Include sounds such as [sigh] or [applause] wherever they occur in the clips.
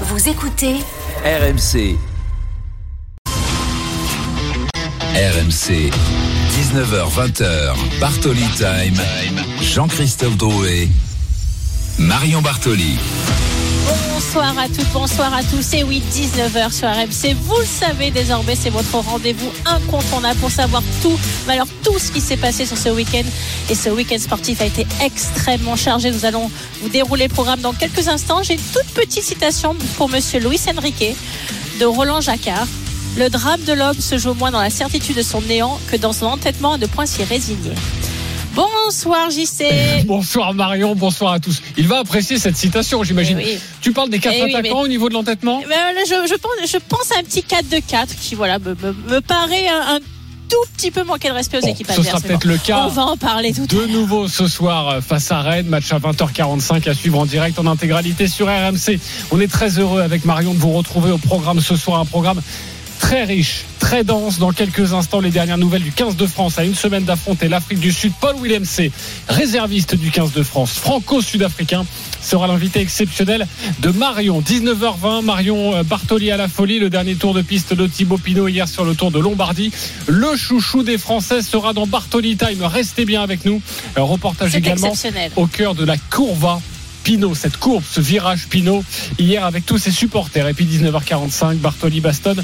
Vous écoutez RMC. RMC. 19h20h. Bartoli Time. Jean-Christophe Drouet. Marion Bartoli. Bonsoir à toutes, bonsoir à tous. Et oui, 19h sur RMC. Vous le savez désormais, c'est votre rendez-vous incontournable pour savoir tout, mais tout ce qui s'est passé sur ce week-end. Et ce week-end sportif a été extrêmement chargé. Nous allons vous dérouler le programme dans quelques instants. J'ai une toute petite citation pour monsieur Luis Enrique de Roland Jacquard. Le drame de l'homme se joue moins dans la certitude de son néant que dans son entêtement à ne point s'y résigner. Bonsoir JC. [laughs] Bonsoir Marion, bonsoir à tous. Il va apprécier cette citation, j'imagine. Eh oui. Tu parles des quatre Eh oui, attaquants mais- au niveau de l'entêtement Mais là, je, je pense, je pense à un petit 4-2-4 qui voilà, me, me- me paraît un, un tout petit peu manquer de respect aux Bon, équipes ce adverses. sera mais peut-être bon, le cas. On va en parler tout De nouveau ce soir euh, face à Rennes, match à 20h45 à suivre en direct en intégralité sur RMC. On est très heureux avec Marion de vous retrouver au programme ce soir, un programme très riche, très dense. Dans quelques instants, les dernières nouvelles du 15 de France à une semaine d'affronter l'Afrique du Sud. Paul Williams, réserviste du 15 de France, franco-sud-africain, sera l'invité exceptionnel de Marion. 19h20, Marion euh, Bartoli à la folie, le dernier tour de piste de Thibaut Pinot hier sur le Tour de Lombardie. Le chouchou des Français sera dans Bartoli Time. Restez bien avec nous. Un reportage C'est également au cœur de la courva. Pinot, cette courbe, ce virage Pinot, hier avec tous ses supporters. Et puis 19h45, Bartoli Baston.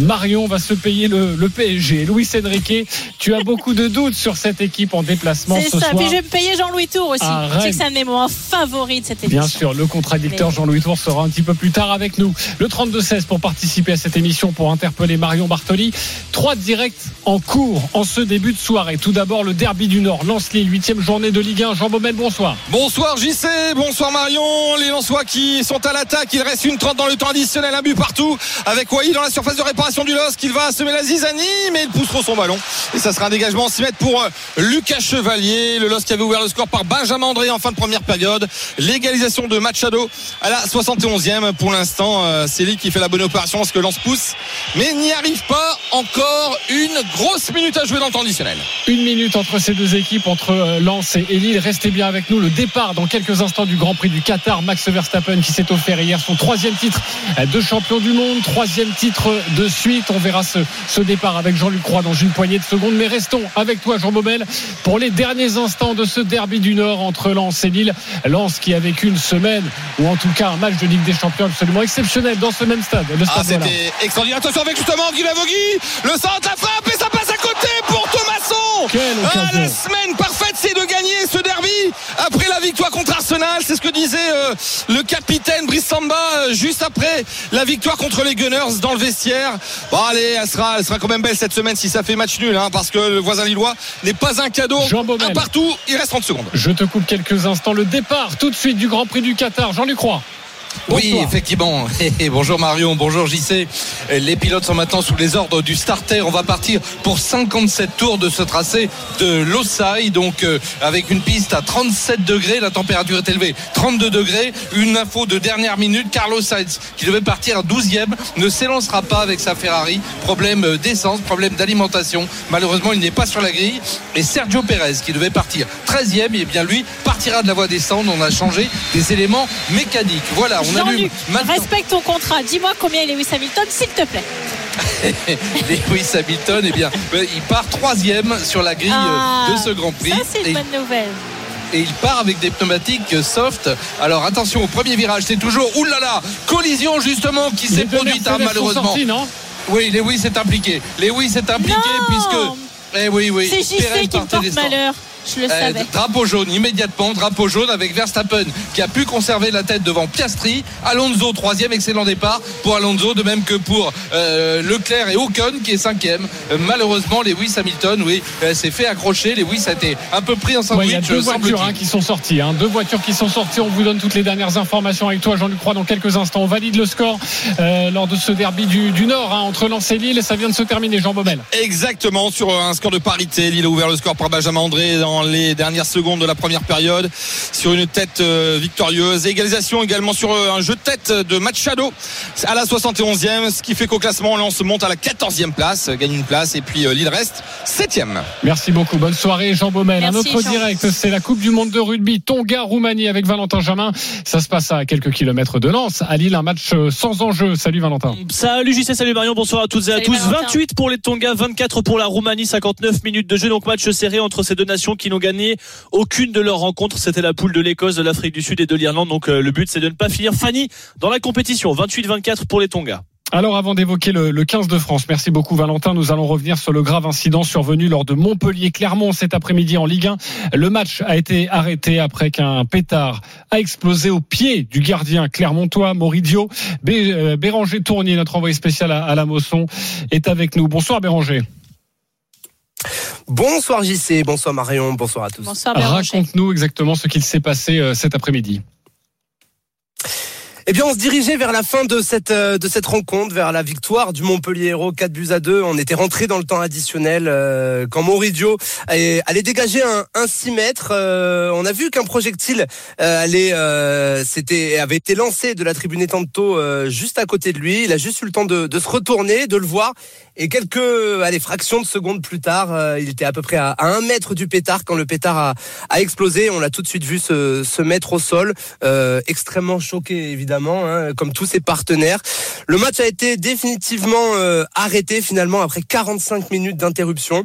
Marion va se payer le, le PSG. Luis Enrique, tu as beaucoup de doutes sur cette équipe en déplacement C'est ce ça. soir. Puis je vais me payer Jean-Louis Tour aussi. Je sais que c'est un de mes moments favoris de cette émission. Bien sûr, le contradicteur Mais- Jean-Louis Tour sera un petit peu plus tard avec nous. Le 32-16 pour participer à cette émission, pour interpeller Marion Bartoli. Trois directs en cours en ce début de soirée. Tout d'abord, le derby du Nord. Lance-Lille, huitième journée de Ligue 1. Jean Baumel, bonsoir. Bonsoir JC, bonsoir Marion, les Lensois qui sont à l'attaque, il reste une 30 dans le temps additionnel, un but partout avec Wai dans la surface de réparation du LOSC, il va semer la zizanie mais il pousse trop son ballon. Et ça sera un dégagement 6 mètres pour euh, Lucas Chevalier, le LOSC qui avait ouvert le score par Benjamin André en fin de première période, l'égalisation de Machado à la 71e pour l'instant, euh, c'est lui qui fait la bonne opération parce que Lens pousse mais n'y arrive pas encore une grosse minute à jouer dans le temps additionnel. Une minute entre ces deux équipes, entre euh, Lens et Lille. Restez bien avec nous. Le départ dans quelques instants du Grand Prix du Qatar. Max Verstappen qui s'est offert hier son troisième titre de champion du monde, troisième titre de suite. On verra ce, ce départ avec Jean-Luc Croix dans une poignée de secondes. Mais restons avec toi, Jean Baumel, pour les derniers instants de ce derby du Nord entre Lens et Lille. Lens qui a vécu une semaine, ou en tout cas un match de Ligue des Champions absolument exceptionnel dans ce même stade. Le Ah, stade Roland. c'était extraordinaire. Attention avec justement Guy Lavogui. Le centre, la frappe et ça Ah, la semaine parfaite, c'est de gagner ce derby après la victoire contre Arsenal. C'est ce que disait euh, le capitaine Brice Samba euh, juste après la victoire contre les Gunners dans le vestiaire. Bon, allez, elle sera, elle sera quand même belle cette semaine si ça fait match nul, hein, parce que le voisin lillois n'est pas un cadeau. Jean. Un partout, il reste 30 secondes. Je te coupe quelques instants. Le départ tout de suite du Grand Prix du Qatar. Jean-Luc Oui, effectivement. [laughs] Et bonjour Marion, bonjour JC. Les pilotes sont maintenant sous les ordres du starter. On va partir pour 57 tours de ce tracé de Losail, donc euh, avec une piste à 37 degrés. La température est élevée, 32 degrés. Une info de dernière minute, Carlos Sainz, qui devait partir à 12e, ne s'élancera pas avec sa Ferrari. Problème euh, d'essence, problème d'alimentation. Malheureusement, il n'est pas sur la grille. Et Sergio Pérez, qui devait partir 13e, et bien lui partira de la voie descendre. On a changé des éléments mécaniques. Voilà, on allume respecte ton contrat. Dis-moi combien est Lewis Hamilton, s'il te plaît. [laughs] Lewis Hamilton, eh bien, euh, il part troisième sur la grille Ah, euh, de ce Grand Prix. Ça, c'est et, une bonne nouvelle. et il part avec des pneumatiques euh, soft. Alors attention au premier virage, c'est toujours oulala, collision justement qui s'est produite hein, malheureusement. non? Oui, Lewis est impliqué. Lewis est impliqué Non puisque. Eh oui, oui. C'est JC qui me porte malheur. Je le Euh, savais. drapeau jaune immédiatement, drapeau jaune avec Verstappen qui a pu conserver la tête devant Piastri, Alonso troisième, excellent départ pour Alonso, de même que pour euh, Leclerc et Ocon qui est cinquième. Euh, malheureusement, Lewis Hamilton, oui, euh, s'est fait accrocher. Lewis a été un peu pris en Ouais, sandwich. il y a deux voitures hein, qui sont sorties. hein. Deux voitures qui sont sorties. On vous donne toutes les dernières informations avec toi, Jean-Luc Croix, dans quelques instants. On valide le score euh, lors de ce derby du, du Nord hein, entre Lens et Lille. Ça vient de se terminer, Jean Baumel. Exactement, sur un score de parité. Lille a ouvert le score par Benjamin André dans les dernières secondes de la première période sur une tête euh, victorieuse. Égalisation également sur euh, un jeu de tête de Machado à la 71e, ce qui fait qu'au classement, on se monte à la 14e place, gagne une place et puis Lille reste 7e. Merci beaucoup. Bonne soirée, Jean Baumel. un autre direct, c'est la Coupe du Monde de rugby Tonga-Roumanie avec Valentin Jamin. Ça se passe à quelques kilomètres de Lens. À Lille, un match sans enjeu. Salut Valentin. Salut JC, salut Marion, bonsoir à toutes et à tous. 28 pour les Tonga, 24 pour la Roumanie, 59 minutes de jeu. Donc match serré entre ces deux nations qui n'ont gagné aucune de leurs rencontres. C'était la poule de l'Écosse, de l'Afrique du Sud et de l'Irlande. Donc euh, le but c'est de ne pas finir Fanny dans la compétition. 28-24 pour les Tonga. Alors avant d'évoquer le, 15 de France, merci beaucoup Valentin, nous allons revenir sur le grave incident survenu lors de Montpellier-Clermont cet après-midi en Ligue 1. Le match a été arrêté après qu'un pétard a explosé au pied du gardien clermontois Moridio. Euh, Béranger Tournier, notre envoyé spécial à, la Mosson, est avec nous. Bonsoir Béranger. Bonsoir JC, bonsoir Marion, bonsoir à tous. Bonsoir Raconte-nous exactement ce qu'il s'est passé euh, cet après-midi. Eh bien, on se dirigeait vers la fin de cette euh, de cette rencontre, vers la victoire du Montpellier Héros 4 buts à 2. On était rentré dans le temps additionnel euh, quand Moridio allait, dégager un, un 6 mètres. Euh, on a vu qu'un projectile allait, c'était avait été lancé de la tribune Etanto juste à côté de lui. Il a juste eu le temps de, se retourner, de le voir et quelques fractions de secondes plus tard, il était à peu près à, un mètre du pétard quand le pétard a, a explosé. On l'a tout de suite vu se, se mettre au sol, extrêmement choqué évidemment, hein, comme tous ses partenaires. Le match a été définitivement euh, arrêté finalement après 45 minutes d'interruption.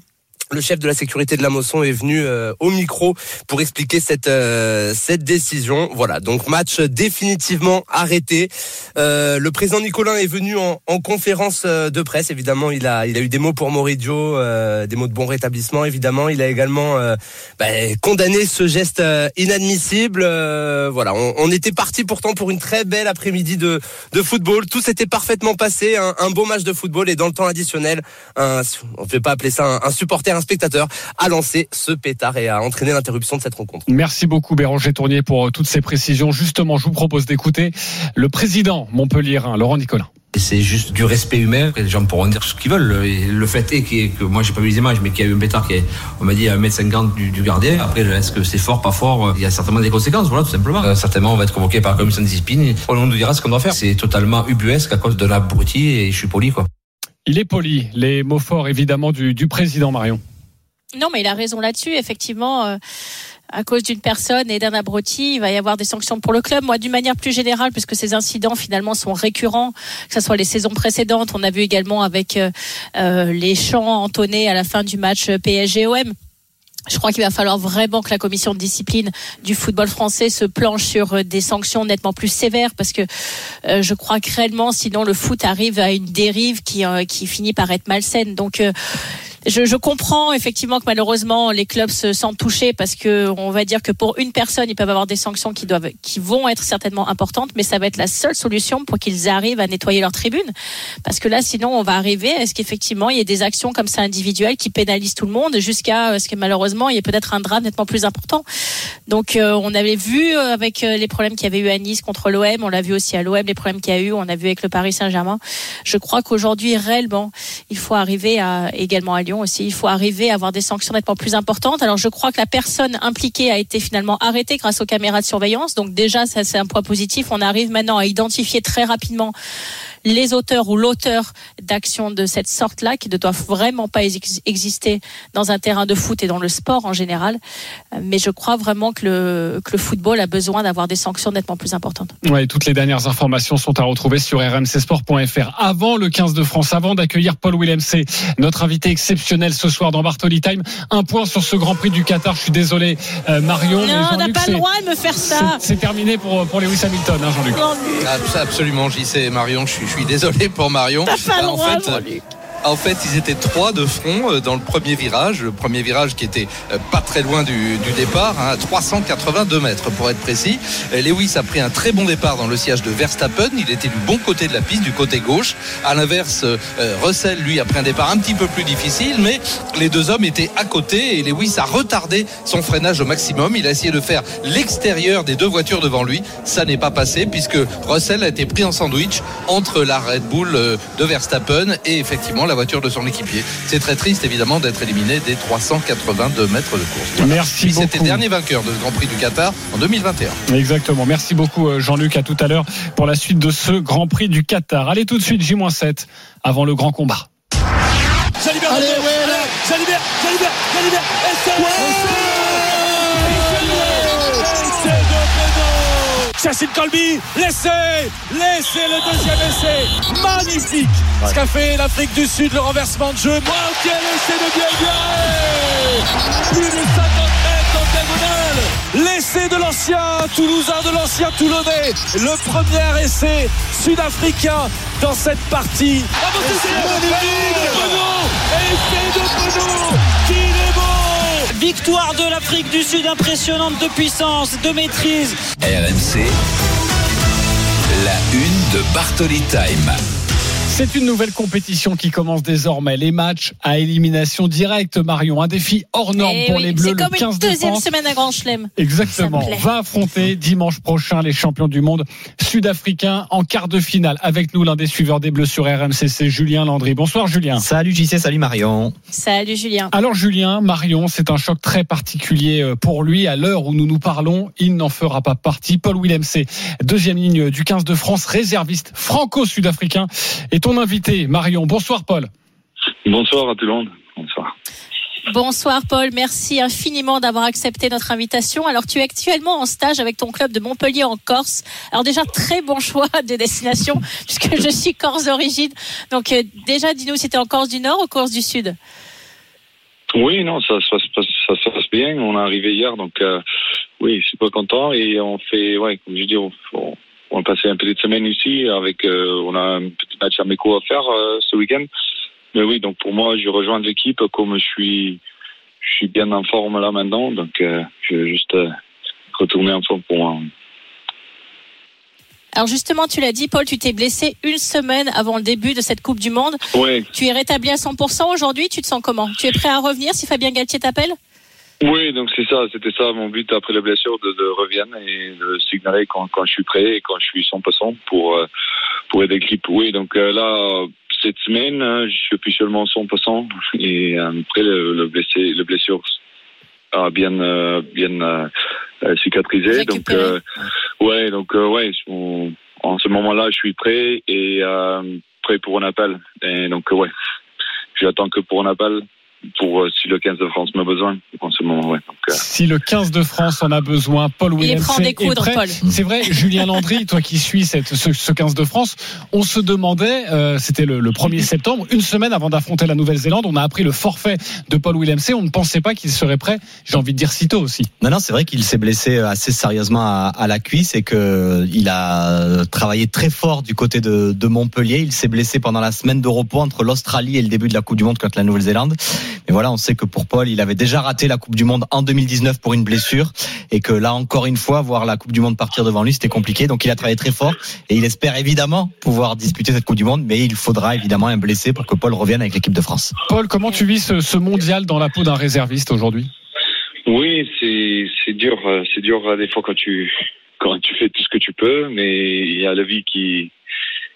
Le chef de la sécurité de la Mosson est venu euh, au micro pour expliquer cette euh, cette décision. Voilà, donc match définitivement arrêté. Euh, le président Nicolin est venu en, en, conférence de presse. Évidemment, il a il a eu des mots pour Moridio, des mots de bon rétablissement. Évidemment, il a également bah, condamné ce geste inadmissible. voilà, on, on, était parti pourtant pour une très belle après-midi de de football. Tout s'était parfaitement passé, un, un, beau match de football et dans le temps additionnel, un, on ne peut pas appeler ça un supporter spectateur a lancé ce pétard et a entraîné l'interruption de cette rencontre. Merci beaucoup Béranger Tournier pour euh, toutes ces précisions. Justement, je vous propose d'écouter le président Montpellier, Laurent Nicolas. C'est juste du respect humain. Les gens pourront dire ce qu'ils veulent. le fait est que, moi, j'ai pas vu les images, mais qu'il y a eu un pétard qui est, on m'a dit, à 1m50 du, du gardien. Après, est-ce que c'est fort, pas fort? Il y a certainement des conséquences, voilà, tout simplement. Euh, certainement, on va être convoqué par la commission de discipline. On nous dira ce qu'on doit faire. C'est totalement ubuesque à cause de l'abruti et je suis poli, quoi. Il est poli. Les mots forts, évidemment, du, président Marion. Non, mais il a raison là-dessus. Effectivement, euh, à cause d'une personne et d'un abruti, il va y avoir des sanctions pour le club. Moi, d'une manière plus générale, puisque ces incidents finalement sont récurrents, que ce soit les saisons précédentes, on a vu également avec euh, euh, les chants entonnés à la fin du match PSG-OM. Je crois qu'il va falloir vraiment que la commission de discipline du football français se planche sur des sanctions nettement plus sévères parce que je crois que réellement, sinon le foot arrive à une dérive qui, qui finit par être malsaine. Donc je, je, comprends effectivement que malheureusement les clubs se sentent touchés parce que on va dire que pour une personne ils peuvent avoir des sanctions qui doivent, qui vont être certainement importantes, mais ça va être la seule solution pour qu'ils arrivent à nettoyer leur tribune, parce que là sinon on va arriver à ce qu'effectivement il y ait des actions comme ça individuelles qui pénalisent tout le monde jusqu'à ce que malheureusement il y ait peut-être un drame nettement plus important? Donc euh, on avait vu euh, avec euh, les problèmes qu'il y avait eu à Nice contre l'OM, on l'a vu aussi à l'OM les problèmes qu'il y a eu, on a vu avec le Paris Saint-Germain. Je crois qu'aujourd'hui réellement il faut arriver à également à Lyon Il faut arriver à avoir des sanctions nettement plus importantes. Alors je crois que la personne impliquée a été finalement arrêtée grâce aux caméras de surveillance. Donc déjà, ça c'est un point positif. On arrive maintenant à identifier très rapidement les auteurs ou l'auteur d'actions de cette sorte-là qui ne doivent vraiment pas exister dans un terrain de foot et dans le sport en général. Mais je crois vraiment que le, que le football a besoin d'avoir des sanctions nettement plus importantes. Ouais, toutes les dernières informations sont à retrouver sur rmcsport.fr. Avant le 15 de France, avant d'accueillir Paul Willemc, notre invité exceptionnel ce soir dans Bartoli Time, un point sur ce Grand Prix du Qatar. Je suis désolé, euh, Marion. Non, on n'a pas le droit de me faire ça. C'est terminé pour, pour Lewis Hamilton, hein, Jean-Luc. Absolument, j'y sais, Marion. Je suis suis désolé pour Marion. Pas en fait, en fait, ils étaient trois de front euh, dans le premier virage. Le premier virage qui était euh, pas très loin du, départ, hein, à 382 mètres pour être précis. Lewis a pris un très bon départ dans le siège de Verstappen. Il était du bon côté de la piste, du côté gauche. À l'inverse, euh, Russell, lui, a pris un départ un petit peu plus difficile, mais les deux hommes étaient à côté et Lewis a retardé son freinage au maximum. Il a essayé de faire l'extérieur des deux voitures devant lui. Ça n'est pas passé puisque Russell a été pris en sandwich entre la Red Bull de Verstappen et effectivement la la voiture de son équipier. C'est très triste évidemment d'être éliminé des 382 mètres de course. Merci beaucoup. C'était dernier vainqueur de ce Grand Prix du Qatar en 2021. Exactement. Merci beaucoup euh, Jean-Luc. À tout à l'heure pour la suite de ce Grand Prix du Qatar. Allez tout de suite J-7 avant le grand combat. Allez, ouais, Chachine Colby, laissez, laissez le deuxième essai. Magnifique ce qu'a fait l'Afrique du Sud, le renversement de jeu. Moi, quel essai de bien Plus de 50 mètres en diagonale. L'essai de l'ancien Toulousain, de l'ancien Toulonnais. Le premier essai sud-africain dans cette partie. Ah, Essai de Penaud Qu'il est bon Victoire de l'Afrique du Sud impressionnante de puissance, de maîtrise. RMC, la une de Bartoli Time. C'est une nouvelle compétition qui commence désormais. Les matchs à élimination directe, Marion. Un défi hors norme Eh pour oui, les Bleus. C'est comme le 15 une deuxième décembre. semaine à Grand Chelem. Exactement. Va affronter dimanche prochain les champions du monde sud-africains en quart de finale. Avec nous, l'un des suiveurs des Bleus sur RMC, c'est Julien Landry. Bonsoir Julien. Salut JC, salut Marion. Salut Julien. Alors Julien, Marion, c'est un choc très particulier euh, pour lui. À l'heure où nous nous parlons, il n'en fera pas partie. Paul Willem, c'est deuxième ligne du 15 de France, réserviste franco-sud-africain. Ton invité, Marion. Bonsoir Paul. Bonsoir à tout le monde. Bonsoir. Bonsoir Paul, merci infiniment d'avoir accepté notre invitation. Alors tu es actuellement en stage avec ton club de Montpellier en Corse. Alors déjà très bon choix [laughs] de destination puisque je suis corse d'origine. Donc euh, déjà dis-nous si tu en Corse du Nord ou Corse du Sud? Oui, non, ça, ça, se passe- ça se passe bien. On est arrivé hier, donc euh, oui, je suis pas content. Et on fait, ouais, comme je dis, on, on, on a passé une petite semaine ici avec, euh, on a un petit match amico à faire euh, ce week-end. Mais oui, donc pour moi, je rejoins l'équipe comme je suis, je suis bien en forme là maintenant, donc euh, je vais juste retourner en forme pour moi. Alors justement, tu l'as dit Paul, tu t'es blessé une semaine avant le début de cette Coupe du Monde. Ouais. Tu es rétabli à 100% aujourd'hui, tu te sens comment? Tu es prêt à revenir si Fabien Galtier t'appelle? Oui, donc c'est ça, c'était ça mon but après la blessure de, de revenir et de signaler quand, quand je suis prêt et quand je suis 100% pour euh, pour aider l'équipe. Oui, donc euh, là cette semaine, euh, je suis officiellement 100% [laughs] et euh, après le, le blessé, le blessure a bien bien cicatrisé. Donc euh, ouais, donc ouais, on- en ce moment-là, je suis prêt et euh, prêt pour un appel. Et donc ouais, j'attends que pour un appel pour euh, si le 15 de France m'a besoin en ce moment. Ouais. Donc, euh, Si le 15 de France en a besoin, Paul Il Willem prend des coudres, Paul. C'est vrai, Julien Landry, toi qui suis cette, ce, ce 15 de France, on se demandait, euh, c'était le, le 1er septembre, une semaine avant d'affronter la Nouvelle-Zélande, on a appris le forfait de Paul Willem. On ne pensait pas qu'il serait prêt, j'ai envie de dire sitôt aussi. Non, non, c'est vrai qu'il s'est blessé assez sérieusement à, à la cuisse et que il a travaillé très fort du côté de, de Montpellier. Il s'est blessé pendant la semaine de repos entre l'Australie et le début de la Coupe du Monde contre la Nouvelle-Zélande. Mais voilà, on sait que pour Paul, il avait déjà raté la Coupe du Monde en 2019 pour une blessure et que là encore une fois, voir la Coupe du Monde partir devant lui, c'était compliqué. Donc il a travaillé très fort et il espère évidemment pouvoir disputer cette Coupe du Monde, mais il faudra évidemment un blessé pour que Paul revienne avec l'équipe de France. Paul, comment tu vis ce, ce mondial dans la peau d'un réserviste aujourd'hui? Oui, c'est c'est dur, c'est dur euh, des fois quand tu quand tu fais tout ce que tu peux, mais il y a la vie qui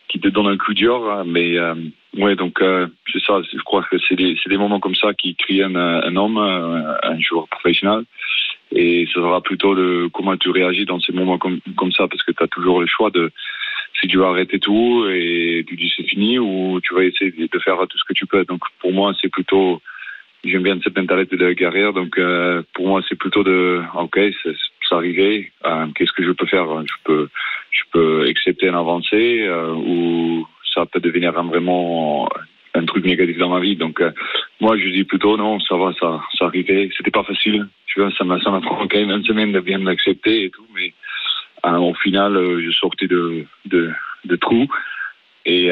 qui te donne un coup dur. hein, Mais euh, ouais, donc euh, c'est ça. Je crois que c'est des des moments comme ça qui créent un, un homme, un, un joueur professionnel. Et ce sera plutôt de comment tu réagis dans ces moments comme comme ça, parce que tu as toujours le choix de si tu vas arrêter tout et tu dis c'est fini ou tu vas essayer de faire tout ce que tu peux. Donc pour moi, c'est plutôt j'aime bien cette mentalité de guerrière. Donc euh, pour moi, c'est plutôt de ok, c'est arrivé. Euh, Qu'est-ce que je peux faire? Je peux je peux accepter un avancée euh, ou ça peut devenir vraiment un truc négatif dans ma vie. Donc euh, moi, je dis plutôt non, ça va, ça ça arrivé. C'était pas facile. Tu vois, ça m'a ça pris quand même une semaine de bien l'accepter et tout, mais euh, au final, euh, je sortais de de trous et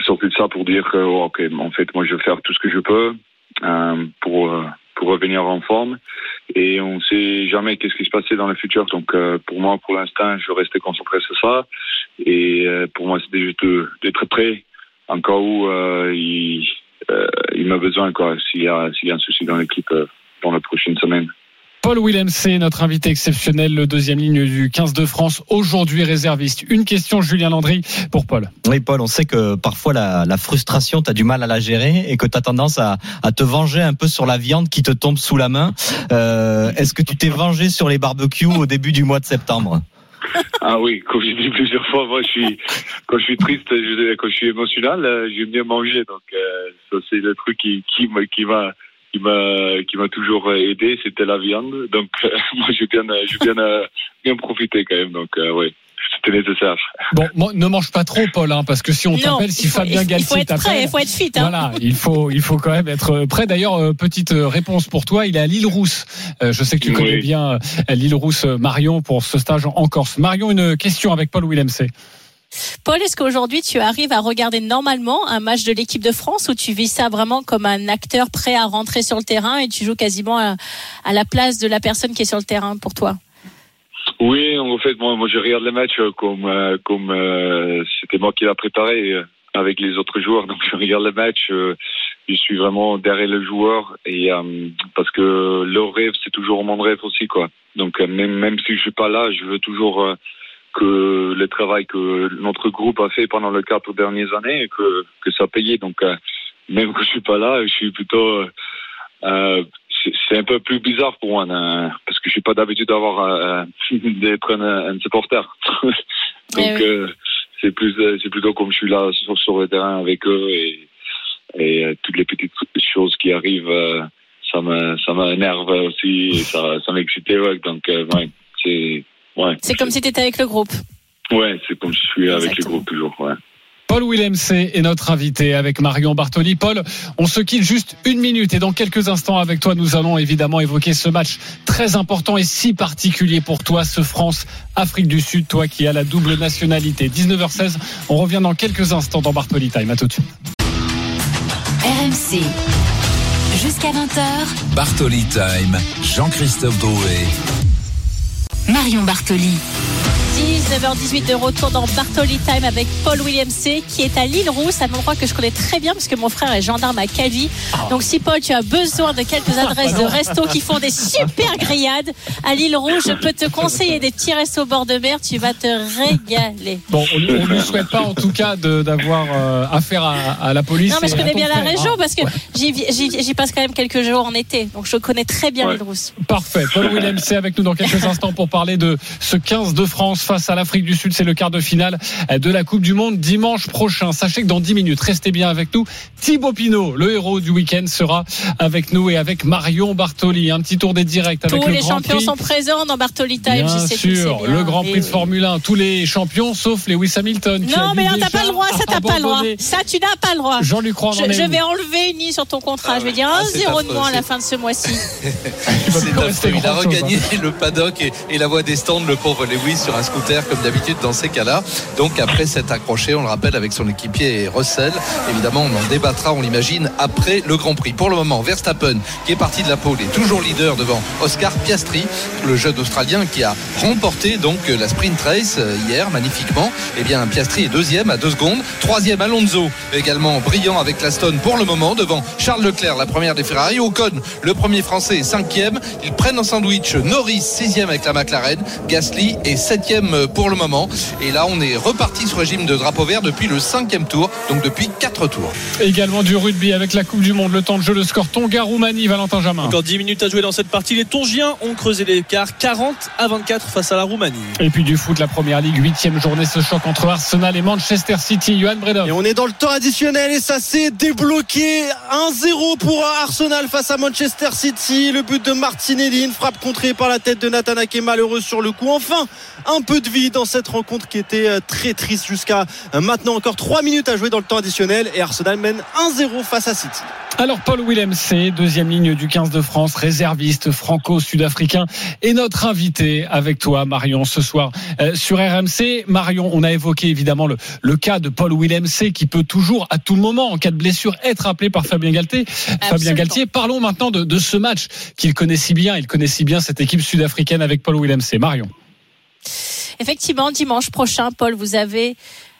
sorti de ça pour dire que oh, ok, en fait, moi, je vais faire tout ce que je peux pour pour revenir en forme. Et on sait jamais qu'est-ce qui se passait dans le futur. Donc euh, pour moi, pour l'instant, je restais concentré sur ça. Et euh, pour moi, c'était juste d'être prêt en cas où euh, il euh, il m'a besoin quoi. S'il y a s'il y a un souci dans l'équipe euh, dans la prochaine semaine. Paul Willem, c'est notre invité exceptionnel, le deuxième ligne du 15 de France, aujourd'hui réserviste. Une question, Julien Landry, pour Paul. Oui, Paul, on sait que parfois la, la frustration, tu as du mal à la gérer et que tu as tendance à, à, te venger un peu sur la viande qui te tombe sous la main. Euh, Est-ce que tu t'es vengé sur les barbecues au début du mois de septembre? Ah oui, comme j'ai dit plusieurs fois, moi je suis quand je suis triste, je, quand je suis émotionnel, euh, j'aime bien manger, donc euh, ça c'est le truc qui qui qui m'a qui m'a qui m'a toujours aidé, c'était la viande. Donc [laughs] euh, moi j'ai bien j'ai bien bien profité quand même. Donc euh, ouais. C'était nécessaire. Bon, ne mange pas trop, Paul, hein, parce que si on t'appelle, si Fabien Galtier t'appelle, il faut être fit. Hein. Voilà, il faut, il faut quand même être prêt. D'ailleurs, euh, petite réponse pour toi, il est à l'île Rousse. Euh, je sais que tu connais Oui. bien euh, l'île Rousse, Marion, pour ce stage en Corse. Marion, une question avec Paul Willem C. Paul, est-ce qu'aujourd'hui tu arrives à regarder normalement un match de l'équipe de France où tu vis ça vraiment comme un acteur prêt à rentrer sur le terrain et tu joues quasiment à, la place de la personne qui est sur le terrain pour toi? Oui, en fait, moi, je regarde les matchs euh, comme euh, euh, c'était moi qui l'a préparé avec les autres joueurs. [laughs] Donc je regarde les matchs. je suis vraiment derrière le joueur et parce que leur rêve c'est toujours mon rêve aussi quoi. Donc même même si je suis pas là, je veux toujours que le travail que notre groupe a fait pendant les quatre dernières années que que ça payait. Donc euh, même que je suis pas là, je suis plutôt euh, euh, c'est- un peu plus bizarre pour moi hein, parce que je suis pas d'habitude d'avoir [laughs] d'être un, un supporter. [laughs] Donc Eh oui. euh, c'est plus c'est plutôt comme je suis là sur, sur le terrain avec eux et et toutes les petites choses qui arrivent ça me ça m'énerve aussi et ça ça m'excite ouais. donc euh, ouais, c'est ouais C'est comme si tu étais avec le groupe. ouais c'est comme je suis avec le groupe toujours ouais Paul Willem C est notre invité avec Marion Bartoli. Paul, on se quitte juste une minute et dans quelques instants avec toi, nous allons évidemment évoquer ce match très important et si particulier pour toi, ce France-Afrique du Sud, toi qui as la double nationalité. 19h16, on revient dans quelques instants dans Bartoli Time. À tout de suite. RMC. Jusqu'à 20h, Bartoli Time, Jean-Christophe Drouet. Marion Bartoli. 19h18 de retour dans Bartoli Time avec Paul William C qui est à l'île Rousse, un endroit que je connais très bien parce que mon frère est gendarme à Cavie. Donc si Paul, tu as besoin de quelques adresses de restos qui font des super [laughs] grillades à l'île Rouge, je peux te conseiller des petits restos au bord de mer, tu vas te régaler. Bon, on ne lui souhaite pas en tout cas d'avoir euh, affaire à, à la police. Non mais je connais bien la région hein. parce que j'y passe quand même quelques jours en été, donc je connais très bien Ouais. l'île Rousse. Parfait. Paul Willem, c'est avec nous dans quelques [laughs] instants pour parler de ce 15 de France face à l'Afrique du Sud. C'est le quart de finale de la Coupe du Monde dimanche prochain. Sachez que dans 10 minutes, restez bien avec nous. Thibaut Pinot, le héros du week-end, sera avec nous et avec Marion Bartoli. Un petit tour des directs avec Tous le les Grand champions Prix. sont présents dans Bartoli Time, Bien je sais sûr, bien. le Grand Eh Prix de oui. Formule 1, tous les champions sauf Lewis Hamilton. Non, mais là, t'as pas le droit, ça, t'as pas le droit. Ça, tu n'as pas le droit. Jean-Luc Roy, Je, je vais enlever une ligne sur ton contrat. je vais dire Ah, 1-0 c'est de moins à la fin de ce mois-ci. [laughs] Il a hein. regagné le paddock et, et la voie des stands, le pauvre Lewis, sur un scooter, comme d'habitude dans ces cas-là. Donc, après s'être accroché, on le rappelle, avec son équipier Russell, évidemment, on en débattra, on l'imagine, après le Grand Prix. Pour le moment, Verstappen, qui est parti de la pole, est toujours leader devant Oscar Piastri, le jeune Australien qui a remporté donc la sprint race euh, hier, magnifiquement. Eh bien, Piastri est deuxième à deux secondes. Troisième, Alonso, également brillant avec l'Aston pour le moment, devant Charles Leclerc, la première des Ferrari. Ocon, le premier français, cinquième. Ils prennent en sandwich Norris, sixième avec la McLaren. Gasly est septième pour le moment. Et là, on est reparti sur le régime de drapeau vert depuis le cinquième tour, donc depuis quatre tours. Également du rugby avec la Coupe du Monde, le temps de jeu, le score Tonga-Roumanie, Valentin Jamin. Encore 10 minutes à jouer dans cette partie. Les Tongiens ont creusé l'écart 40 à 24 face à la Roumanie. Et puis du foot, la première ligue, huitième journée, ce choc entre Arsenal et Manchester City. Johan Bredov. Et on est dans le temps additionnel et ça s'est débloqué 1-0 pour Arsenal face à Manchester City. Le but de Martinelli, une frappe contrée par la tête de Nathan Ake, malheureux sur le coup. Enfin, un peu de vie dans cette rencontre qui était euh, très triste jusqu'à euh, maintenant. Encore 3 minutes à jouer dans le temps additionnel et Arsenal mène 1-0 face à City. Alors Paul Willem, c'est deuxième ligne du 15 de France, réserviste franco-sud-africain et notre invité avec toi Marion ce soir euh, sur RMC. Marion, on a évoqué évidemment le, le cas de Paul Willem C qui peut toujours à tout moment en cas de blessure être appelé par Fabien Galtier. Fabien Galtier, parlons maintenant de, de ce match qu'il connaît si bien. Il connaît si bien cette équipe sud-africaine avec Paul Willem C. Marion. Effectivement, dimanche prochain, Paul, vous avez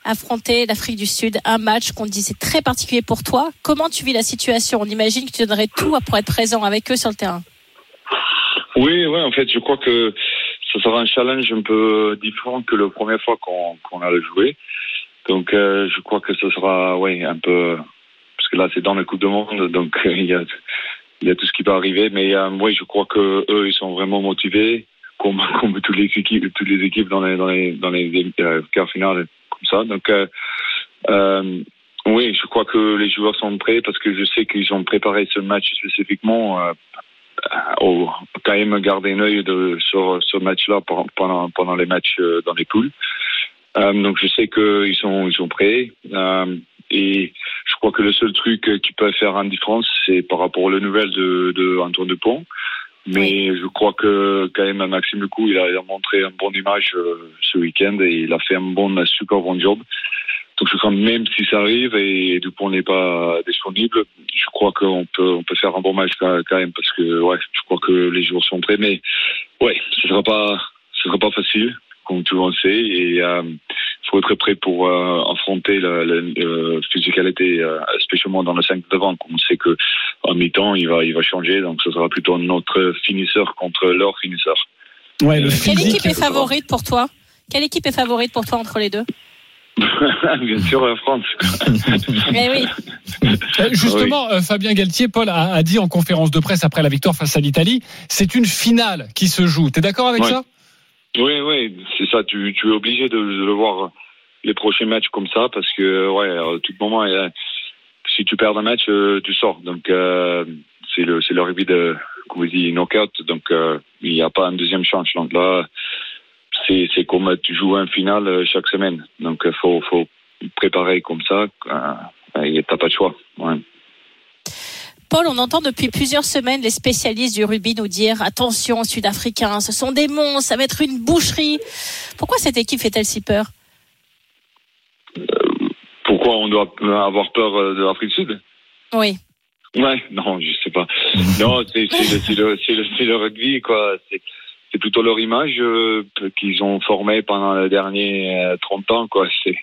affronté l'Afrique du Sud, un match qu'on disait très particulier pour toi. Comment tu vis la situation? On imagine que tu donnerais tout pour être présent avec eux sur le terrain. Oui, en fait, je crois que ça sera un challenge un peu différent que la première fois qu'on qu'on a joué. Donc, euh, je crois que ce sera, un peu, parce que là, c'est dans la Coupe du Monde, donc [laughs] il y a, il y a tout ce qui peut arriver. Mais euh, oui, je crois que eux, ils sont vraiment motivés, comme, comme toutes les équipes, toutes les équipes dans les dans les dans euh, quarts finales comme ça. Donc, euh, euh, oui, je crois que les joueurs sont prêts parce que je sais qu'ils ont préparé ce match spécifiquement. Euh, au, quand même garder un œil de, sur ce match-là pendant pendant les matchs dans les poules. Donc je sais qu'ils sont ils sont prêts. Et je crois que le seul truc qui peut faire une différence, c'est par rapport aux nouvelles de, de Antoine Dupont. Mais je crois que quand même Maxime Lecou, il a, il a montré une bonne image euh, ce week-end et il a fait un bon, un super bon job. Donc je crois que même si ça arrive et Dupont n'est pas disponible, je crois qu'on peut on peut faire un bon match quand quand même parce que ouais, je crois que les joueurs sont prêts. Mais ouais, ce sera pas ce sera pas facile comme tout le monde sait et euh, faut être prêt pour euh, affronter la, la, la physicalité, euh, spécialement dans le 5 devant. On sait que en mi-temps il va il va changer, donc ce sera plutôt notre finisseur contre leur finisseur. Ouais, le Quelle équipe est favorite pour toi? Quelle équipe est favorite pour toi entre les deux? [laughs] Bien sûr, la France. [laughs] Oui. Justement, Fabien Galtier, Paul a, a dit en conférence de presse après la victoire face à l'Italie, c'est une finale qui se joue. T'es d'accord avec Ouais. ça? Oui, oui, c'est ça. Tu, tu es obligé de, le voir les prochains matchs comme ça parce que, ouais, à tout moment, si tu perds un match, euh, tu sors. Donc, euh, c'est le, le rugby de, comme on dit, knockout. Donc, euh, il n'y a pas une deuxième chance. Donc là, c'est, comme tu joues un final chaque semaine. Donc, il faut, faut préparer comme ça. Euh, et t'as pas de choix. Paul, on entend depuis plusieurs semaines les spécialistes du rugby nous dire attention, Sud-Africains, ce sont des monstres, ça va être une boucherie. Pourquoi cette équipe fait-elle si peur? Pourquoi on doit avoir peur euh, de l'Afrique du Sud? Oui. Ouais, non, je sais pas. [laughs] Non, c'est le, le, c'est le, rugby, quoi. C'est plutôt leur image euh, qu'ils ont formée pendant les derniers euh, 30 ans, quoi. C'est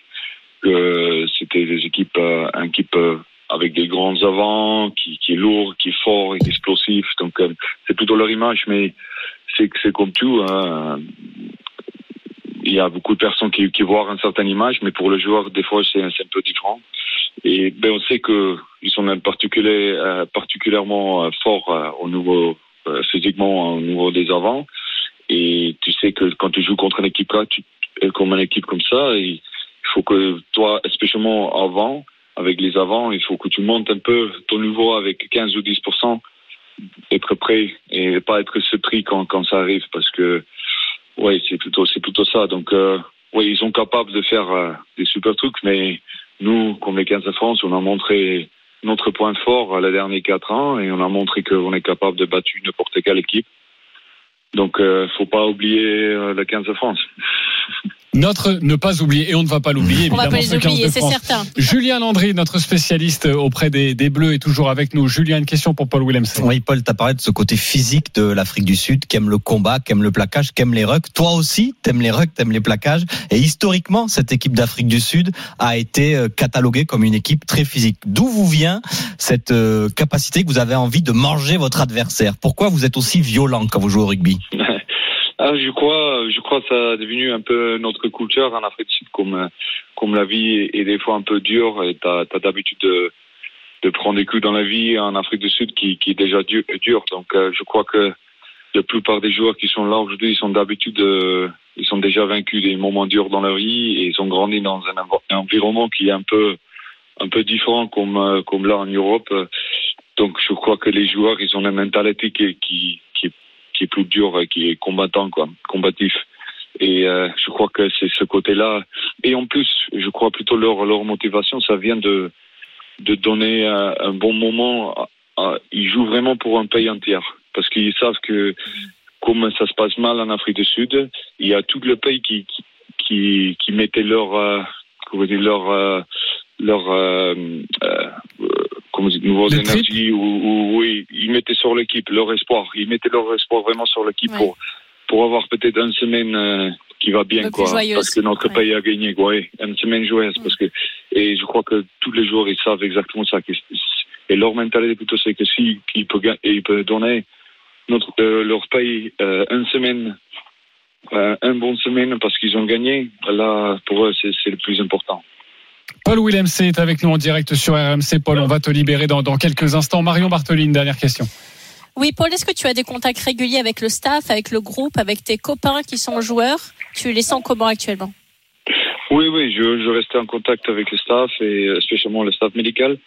que c'était des équipes, euh, une équipe euh, avec des grands avants, qui, qui est lourd, qui est fort, qui est explosif. Donc, euh, c'est plutôt leur image, mais c'est c'est comme tout. hein. Il y a beaucoup de personnes qui, qui voient une certaine image, mais pour le joueur, des fois, c'est un peu différent. Et ben, on sait que ils sont même particulier, euh, particulièrement euh, forts au niveau physiquement au niveau des avants. Et tu sais que quand tu joues contre une équipe tu, comme une équipe comme ça, il faut que toi, spécialement avant, avec les avants, il faut que tu montes un peu ton niveau avec 15 ou 10% être prêt et pas être surpris quand, quand ça arrive parce que ouais c'est plutôt c'est plutôt ça. Donc euh, ouais ils sont capables de faire euh, des super trucs mais nous comme les 15 de France on a montré notre point fort la dernière quatre ans et on a montré qu'on est capable de battre n'importe quelle équipe. Donc euh, faut pas oublier euh, la 15 de France [laughs] Notre ne pas oublier, et on ne va pas l'oublier, On va pas les ce 15 oublier, c'est certain. Julien Landry, notre spécialiste auprès des, des Bleus, est toujours avec nous. Julien, une question pour Paul Willemsen. Oui, Paul, t'as parlé de ce côté physique de l'Afrique du Sud, qui aime le combat, qui aime le plaquage, qui aime les rucks. Toi aussi, t'aimes les rucks, t'aimes les plaquages. Et historiquement, cette équipe d'Afrique du Sud a été euh, cataloguée comme une équipe très physique. D'où vous vient cette euh, capacité que vous avez envie de manger votre adversaire? Pourquoi vous êtes aussi violent quand vous jouez au rugby? [laughs] Ah, je crois, je crois que ça a devenu un peu notre culture en Afrique du Sud, comme, comme la vie est des fois un peu dure et t'as as, d'habitude de, de prendre des coups dans la vie en Afrique du Sud qui, qui est déjà dur. dur. Donc, euh, je crois que la plupart des joueurs qui sont là aujourd'hui, ils sont d'habitude, euh, ils sont déjà vaincus des moments durs dans leur vie et ils ont grandi dans un, env- un environnement qui est un peu, un peu différent comme, euh, comme là en Europe. Donc, je crois que les joueurs, ils ont une mentalité qui, qui, qui, est plus dure, euh, qui est combattant, quoi, combatif. Et euh, je crois que c'est ce côté-là. Et en plus, je crois plutôt leur motivation, ça vient de de donner un, bon moment. ils jouent vraiment pour un pays entier parce qu'ils savent que comme ça se passe mal en Afrique du Sud, il y a tout le pays qui qui qui, mettait leur euh, leur euh, leur nouvelles trip. énergies ou, ou oui, ils mettaient sur l'équipe leur espoir. Ils mettaient leur espoir vraiment sur l'équipe Ouais. pour pour avoir peut-être une semaine euh, qui va bien quoi parce que notre Ouais. pays a gagné quoi ouais, une semaine joyeuse parce que et je crois que tous les joueurs ils savent exactement ça et leur mentalité plutôt c'est que si ils peuvent ils peuvent donner notre, euh, leur paye euh, une semaine, euh, un bon semaine parce qu'ils ont gagné, là, pour eux, c'est le plus important. Paul Willem est avec nous en direct sur RMC. Paul, on va te libérer dans, dans quelques instants. Marion Bartoli, une dernière question. Oui, Paul, est-ce que tu as des contacts réguliers avec le staff, avec le groupe, avec tes copains qui sont joueurs? Tu les sens comment actuellement? Oui, oui, je, je restais en contact avec le staff et euh, spécialement le staff médical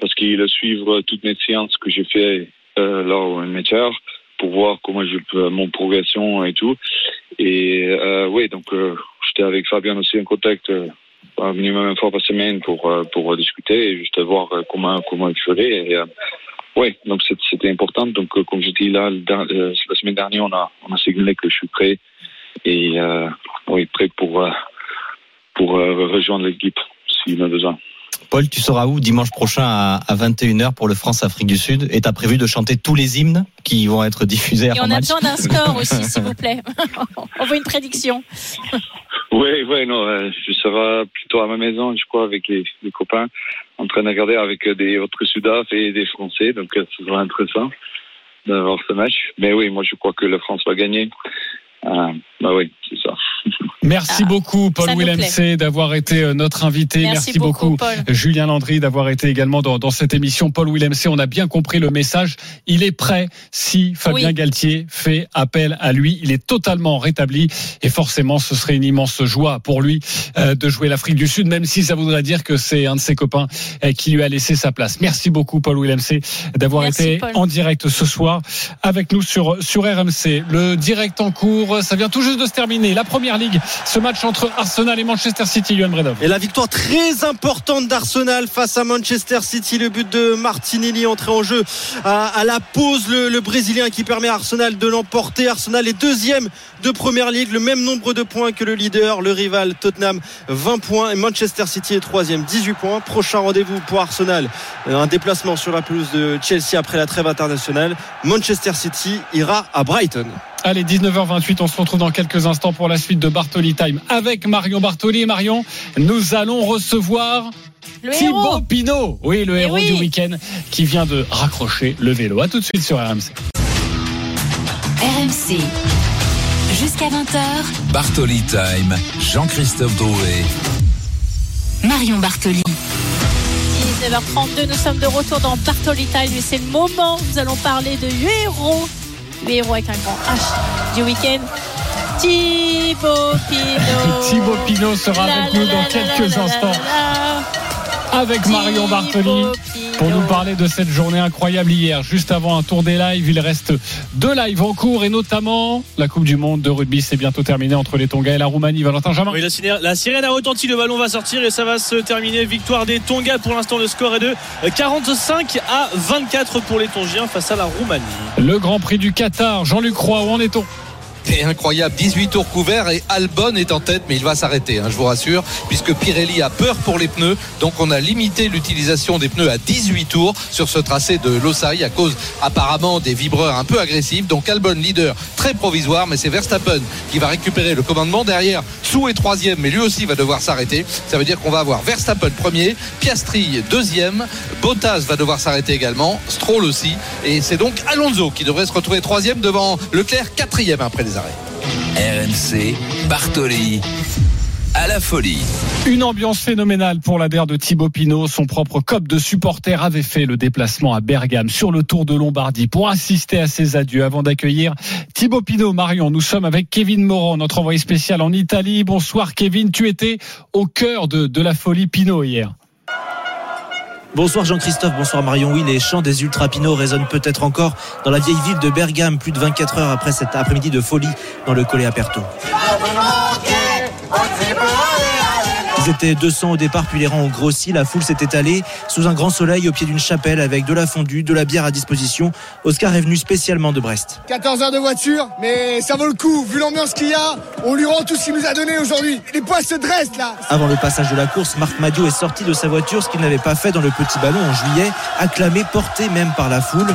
parce qu'il a suivre toutes mes séances que j'ai fait euh, là au métier pour voir comment je peux mon progression et tout. Et euh, oui, donc euh, j'étais avec Fabien aussi en contact euh, un minimum une fois par semaine pour euh, pour discuter et juste voir euh, comment comment il ferait. Et, euh, oui, donc c'était important. Donc comme je dis là, la semaine dernière, on a on a signalé que je suis prêt et euh, oui prêt pour pour rejoindre l'équipe s'il en a besoin. Paul, tu seras où dimanche prochain à, à 21h pour le France-Afrique du Sud? Et t'as prévu de chanter tous les hymnes qui vont être diffusés Et avant on a besoin d'un score [laughs] aussi, s'il vous plaît. [laughs] on veut une prédiction. Oui, oui, non, euh, je serai plutôt à ma maison, je crois, avec les, les copains, en train de regarder avec euh, des autres Sudaf et des Français, donc euh, ce sera intéressant d'avoir ce match. Mais oui, moi je crois que la France va gagner. Euh, bah oui, c'est ça. Merci beaucoup, Paul ça nous Willem plaît. C, d'avoir été euh, notre invité. Merci beaucoup, Paul. Julien Landry, d'avoir été également dans, dans cette émission. Paul Willem C, on a bien compris le message. Il est prêt si Fabien Oui. Galtier fait appel à lui. Il est totalement rétabli et forcément, ce serait une immense joie pour lui euh, de jouer l'Afrique du Sud, même si ça voudrait dire que c'est un de ses copains euh, qui lui a laissé sa place. Merci beaucoup, Paul Willem C, d'avoir été Paul. en direct ce soir avec nous sur, sur RMC. Le direct en cours, ça vient tout juste de se terminer. La première ligue, ce match entre Arsenal et Manchester City, Bredov. Et la victoire très importante d'Arsenal face à Manchester City, le but de Martinelli entré en jeu à, la pause, le, Brésilien qui permet à Arsenal de l'emporter. Arsenal est deuxième de Première Ligue, le même nombre de points que le leader, le rival Tottenham, 20 points. Et Manchester City est troisième, 18 points. Prochain rendez-vous pour Arsenal, un déplacement sur la pelouse de Chelsea après la trêve internationale. Manchester City ira à Brighton. Allez, 19h28, on se retrouve dans quelques instants pour la suite de Bartoli Time avec Marion Bartoli. Et Marion, nous allons recevoir Le Thibaut héros. Pinot. Oui, le Eh héros oui. du week-end qui vient de raccrocher le vélo. À tout de suite sur RMC. RMC. Jusqu'à 20h, Bartoli Time, Jean-Christophe Drouet. Marion Bartoli. 19h32, nous sommes de retour dans Bartoli Time et c'est le moment où nous allons parler de héros, le héros avec un grand H du week-end. Thibaut Pinot. [laughs] Thibaut Pinot sera La, avec la, nous la, dans quelques instants. Avec Marion Bartoli pour nous parler de cette journée incroyable hier. Juste avant un tour des lives, il reste deux lives en cours et notamment la Coupe du Monde de rugby. C'est bientôt terminé entre les Tonga et la Roumanie. Valentin Jamin. Oui, la, sirène, la sirène a retenti, le ballon va sortir et ça va se terminer. Victoire des Tonga. Pour l'instant, le score est de 45 à 24 pour les Tongiens face à la Roumanie. Le Grand Prix du Qatar. Jean-Luc Roy, où en est-on? C'est incroyable, 18 tours couverts et Albon est en tête, mais il va s'arrêter, hein, je vous rassure, puisque Pirelli a peur pour les pneus. Donc on a limité l'utilisation des pneus à 18 tours sur ce tracé de Losail à cause apparemment des vibreurs un peu agressifs. Donc Albon leader très provisoire, mais c'est Verstappen qui va récupérer le commandement derrière. Sou est troisième, mais lui aussi va devoir s'arrêter. Ça veut dire qu'on va avoir Verstappen premier, Piastri deuxième, Bottas va devoir s'arrêter également, Stroll aussi, et c'est donc Alonso qui devrait se retrouver troisième devant Leclerc quatrième après les arrêts. RMC, Bartoli, à la folie. Une ambiance phénoménale pour l'adhère de Thibaut Pinot. Son propre COP de supporters avait fait le déplacement à Bergame sur le Tour de Lombardie pour assister à ses adieux avant d'accueillir Thibaut Pinot. Marion, nous sommes avec Kevin Moran, notre envoyé spécial en Italie. Bonsoir Kevin, tu étais au cœur de, de la folie Pinot hier. Bonsoir Jean-Christophe, bonsoir Marion. Oui, les chants des ultrapinots résonnent peut-être encore dans la vieille ville de Bergame, plus de 24 heures après cet après-midi de folie dans le Colle Aperto. Ils étaient 200 au départ, puis les rangs ont grossi. La foule s'est étalée sous un grand soleil au pied d'une chapelle avec de la fondue, de la bière à disposition. Oscar est venu spécialement de Brest. 14 heures de voiture, mais ça vaut le coup. Vu l'ambiance qu'il y a, on lui rend tout ce qu'il nous a donné aujourd'hui. Les poids se dressent là. Avant le passage de la course, Marc Madio est sorti de sa voiture, ce qu'il n'avait pas fait dans le petit ballon en juillet, acclamé, porté même par la foule.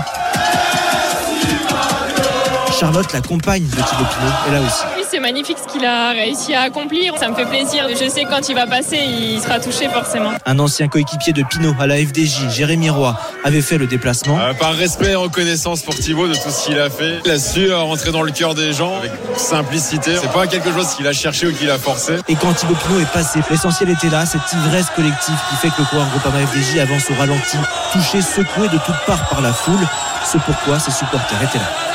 Charlotte, la compagne de Thibaut Pinot, est là aussi. Oui, c'est magnifique ce qu'il a réussi à accomplir. Ça me fait plaisir. Je sais que quand il va passer, il sera touché forcément. Un ancien coéquipier de Pinot à la FDJ, Jérémy Roy, avait fait le déplacement. Euh, par respect et reconnaissance pour Thibaut de tout ce qu'il a fait, il a su euh, rentrer dans le cœur des gens avec simplicité. C'est pas quelque chose qu'il a cherché ou qu'il a forcé. Et quand Thibaut Pinot est passé, l'essentiel était là, cette ivresse collective qui fait que le coureur Groupama FDJ avance au ralenti, touché, secoué de toutes parts par la foule. Ce pourquoi ses supporters étaient là.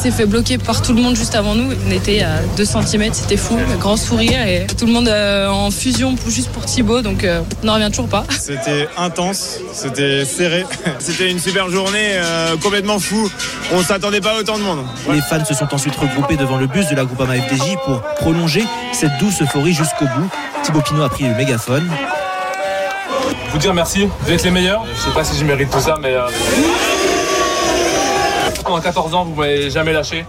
S'est fait bloquer par tout le monde juste avant nous. On était à 2 cm, c'était fou, un grand sourire et tout le monde euh, en fusion pour- juste pour Thibaut, donc euh, on n'en revient toujours pas. C'était intense, c'était serré. [laughs] C'était une super journée, euh, complètement fou. On s'attendait pas à autant de monde. Les fans se sont ensuite regroupés devant le bus de la Groupama FDJ pour prolonger cette douce euphorie jusqu'au bout. Thibaut Pinot a pris le mégaphone. Vous dire merci, vous êtes les meilleurs. Je sais pas si je mérite tout ça, mais. euh, Pendant 14 ans, vous m'avez jamais lâché.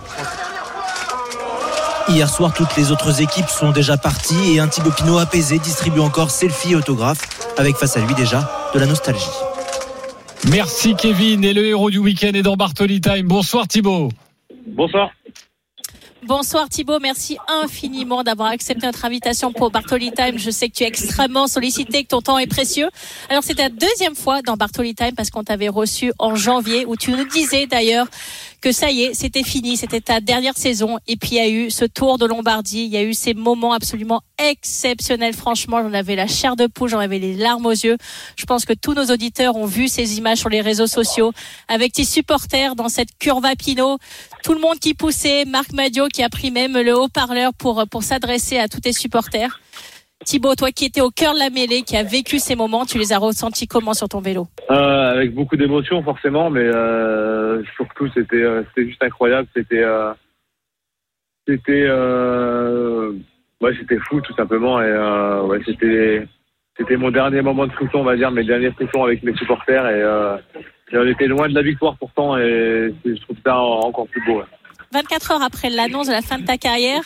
Hier soir, toutes les autres équipes sont déjà parties et un Thibaut Pinot apaisé distribue encore selfie et autographes avec face à lui déjà de la nostalgie. Merci Kevin et le héros du week-end est dans Bartoli Time. Bonsoir Thibaut. Bonsoir. Bonsoir Thibaut, merci infiniment d'avoir accepté notre invitation pour Bartoli Time. Je sais que tu es extrêmement sollicité, que ton temps est précieux. Alors c'est ta deuxième fois dans Bartoli Time parce qu'on t'avait reçu en janvier où tu nous disais d'ailleurs que ça y est, c'était fini, c'était ta dernière saison. Et puis il y a eu ce tour de Lombardie, il y a eu ces moments absolument exceptionnels. Franchement, j'en avais la chair de poule, j'en avais les larmes aux yeux. Je pense que tous nos auditeurs ont vu ces images sur les réseaux sociaux avec tes supporters dans cette curva Pinot. Tout le monde qui poussait, Marc Madio qui a pris même le haut-parleur pour, pour s'adresser à tous tes supporters. Thibaut, toi qui étais au cœur de la mêlée, qui a vécu ces moments, tu les as ressentis comment sur ton vélo Euh, avec beaucoup d'émotions forcément, mais euh, surtout c'était euh, c'était juste incroyable. C'était c'était ouais c'était fou tout simplement et ouais c'était c'était mon dernier moment de frisson on va dire mes derniers frissons avec mes supporters et, on était loin de la victoire pourtant et je trouve ça encore plus beau. 24 heures après l'annonce de la fin de ta carrière,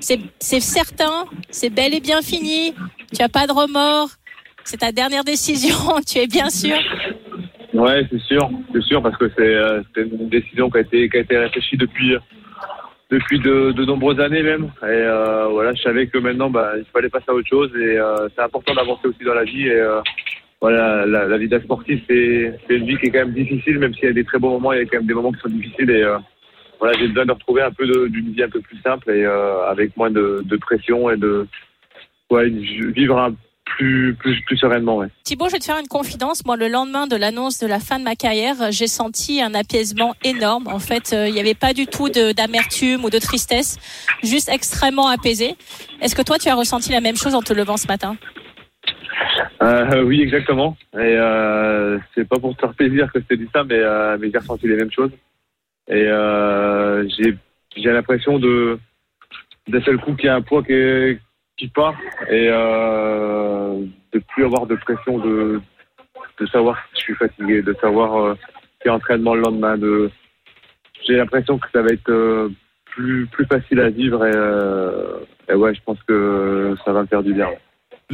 c'est certain, c'est bel et bien fini, tu as pas de remords, c'est ta dernière décision, [laughs] tu es bien sûr Ouais, c'est sûr, c'est sûr, parce que c'est euh, c'est une décision qui a été qui a été réfléchie depuis depuis de, de nombreuses années même. Et euh, voilà, je savais que maintenant, bah, il fallait passer à autre chose. Et euh, c'est important d'avancer aussi dans la vie. Et voilà, la, vie d'un sportif, c'est une vie qui est quand même difficile, même s'il y a des très bons moments, il y a quand même des moments qui sont difficiles. Voilà, j'ai besoin de retrouver un peu d'une vie un peu plus simple et euh, avec moins de, de pression et de ouais, vivre un plus plus plus sereinement. Ouais. Thibaut, je vais te faire une confidence. Moi, le lendemain de l'annonce de la fin de ma carrière, j'ai senti un apaisement énorme. En fait, euh, il n'y avait pas du tout d'amertume ou de tristesse, juste extrêmement apaisé. Est-ce que toi, tu as ressenti la même chose en te levant ce matin? Euh, oui, exactement. Et euh, c'est pas pour te faire plaisir que je te dis ça, mais, euh, mais j'ai ressenti les mêmes choses. Et euh, j'ai j'ai l'impression de d'un seul coup qu'il y a un poids qui, qui part et euh, de plus avoir de pression, de, de savoir si je suis fatigué, de savoir euh, si entraînement le lendemain. De j'ai l'impression que ça va être euh, plus plus facile à vivre et, et ouais, je pense que ça va me faire du bien. ouais.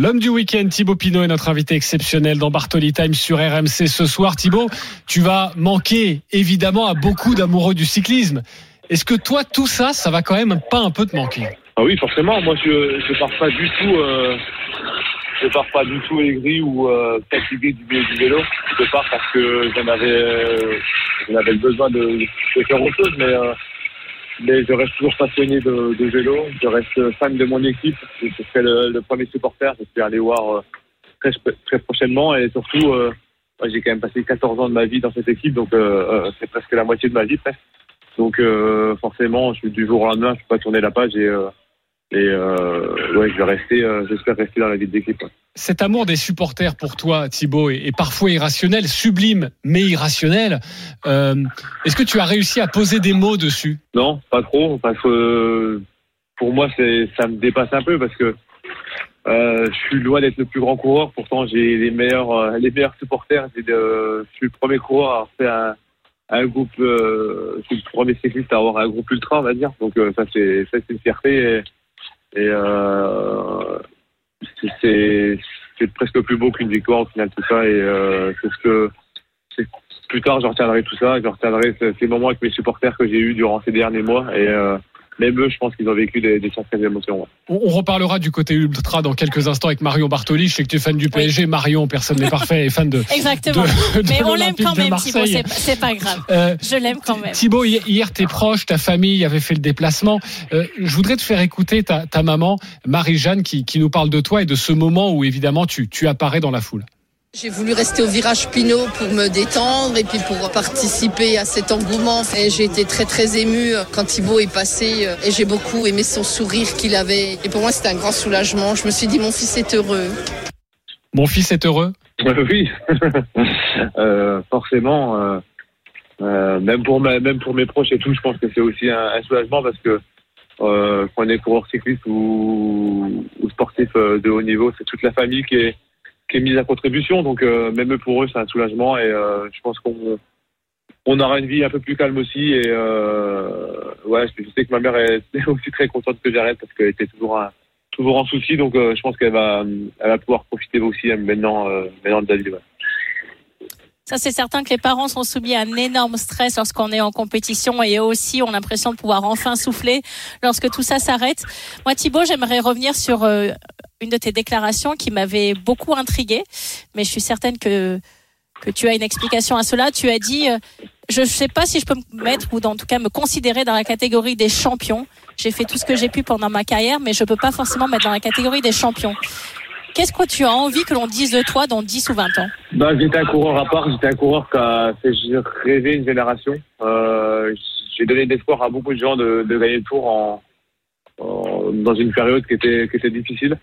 L'homme du week-end, Thibaut Pinot, est notre invité exceptionnel dans Bartoli Time sur RMC ce soir. Thibaut, tu vas manquer évidemment à beaucoup d'amoureux du cyclisme. Est-ce que toi, tout ça, ça va quand même pas un peu te manquer? Ah oui, forcément. Moi, je je pars pas du tout. Euh, je pars pas du tout aigri ou euh, fatigué du, vélo. Je pars parce que j'en avais, euh, avais besoin de, de faire autre chose, mais euh, mais je reste toujours passionné de, de vélo. Je reste fan de mon équipe. Je serai le, le premier supporter. Je suis allé voir euh, très très prochainement et surtout. Euh, j'ai quand même passé 14 ans de ma vie dans cette équipe, donc euh, euh, c'est presque la moitié de ma vie presque. Donc euh, forcément, je suis du jour au lendemain, je peux pas tourner la page et, euh, et ouais, je vais rester, j'espère rester dans la vie d'équipe. ouais. Cet amour des supporters pour toi, Thibaut, est, parfois irrationnel, sublime, mais irrationnel. Euh, Est-ce que tu as réussi à poser des mots dessus? Non, pas trop, parce que euh, pour moi, ça me dépasse un peu parce que euh, je suis loin d'être le plus grand coureur. Pourtant, j'ai les meilleurs, les meilleurs supporters. Je suis le premier coureur à avoir fait un, groupe. Je suis le premier cycliste à avoir un groupe ultra, on va dire. Donc ça, c'est, une fierté. Et, c'est, presque plus beau qu'une victoire au final tout ça. Et euh, c'est ce que plus tard, je retiendrai tout ça, je retiendrai ces moments avec mes supporters que j'ai eu durant ces derniers mois. Et euh, même eux, je pense qu'ils ont vécu des, des sacrées émotions. ouais. On, on reparlera du côté ultra dans quelques instants avec Marion Bartoli. Je sais que tu es fan du PSG. Marion, personne n'est parfait, est fan de. Exactement. de- de Mais on l'aime quand même, Thibaut. C'est pas- grave. Euh, Je l'aime quand même. Thibaut, hi- hier, tes proches, ta famille avait fait le déplacement. Euh, je voudrais te faire écouter ta, ta maman, Marie-Jeanne, qui, qui nous parle de toi et de ce moment où, évidemment, tu, tu apparais dans la foule. J'ai voulu rester au virage Pinot pour me détendre et puis pour participer à cet engouement. Et j'ai été très très émue quand Thibaut est passé euh, et j'ai beaucoup aimé son sourire qu'il avait. Et pour moi, c'était un grand soulagement. Je me suis dit, mon fils est heureux. Mon fils est heureux oui, [laughs] Euh, forcément. euh, euh, même pour ma- même pour mes proches et tout, je pense que c'est aussi un, un soulagement parce que euh, quand on est coureur cycliste ou, ou sportif de haut niveau, c'est toute la famille qui est qui est mise à contribution. Donc euh, même pour eux, c'est un soulagement et euh, je pense qu'on on aura une vie un peu plus calme aussi. Et euh, ouais, je sais que ma mère est [laughs] aussi très contente que j'arrête parce qu'elle était toujours un- toujours en souci. Donc je pense qu'elle va elle va pouvoir profiter aussi euh, maintenant maintenant de David. ouais. Ça, c'est certain que les parents sont soumis à un énorme stress lorsqu'on est en compétition et eux aussi ont l'impression de pouvoir enfin souffler lorsque tout ça s'arrête. Moi, Thibaut, j'aimerais revenir sur euh, une de tes déclarations qui m'avait beaucoup intriguée, mais je suis certaine que que tu as une explication à cela. Tu as dit, euh, je ne sais pas si je peux me mettre ou en tout cas me considérer dans la catégorie des champions. J'ai fait tout ce que j'ai pu pendant ma carrière, mais je peux pas forcément me mettre dans la catégorie des champions. Qu'est-ce que tu as envie que l'on dise de toi dans 10 ou 20 ans Bah, j'étais un coureur à part, j'étais un coureur qui a fait rêver une génération. Euh, j'ai donné de l'espoir à beaucoup de gens de, gagner le tour en, dans une période qui était, qui était difficile.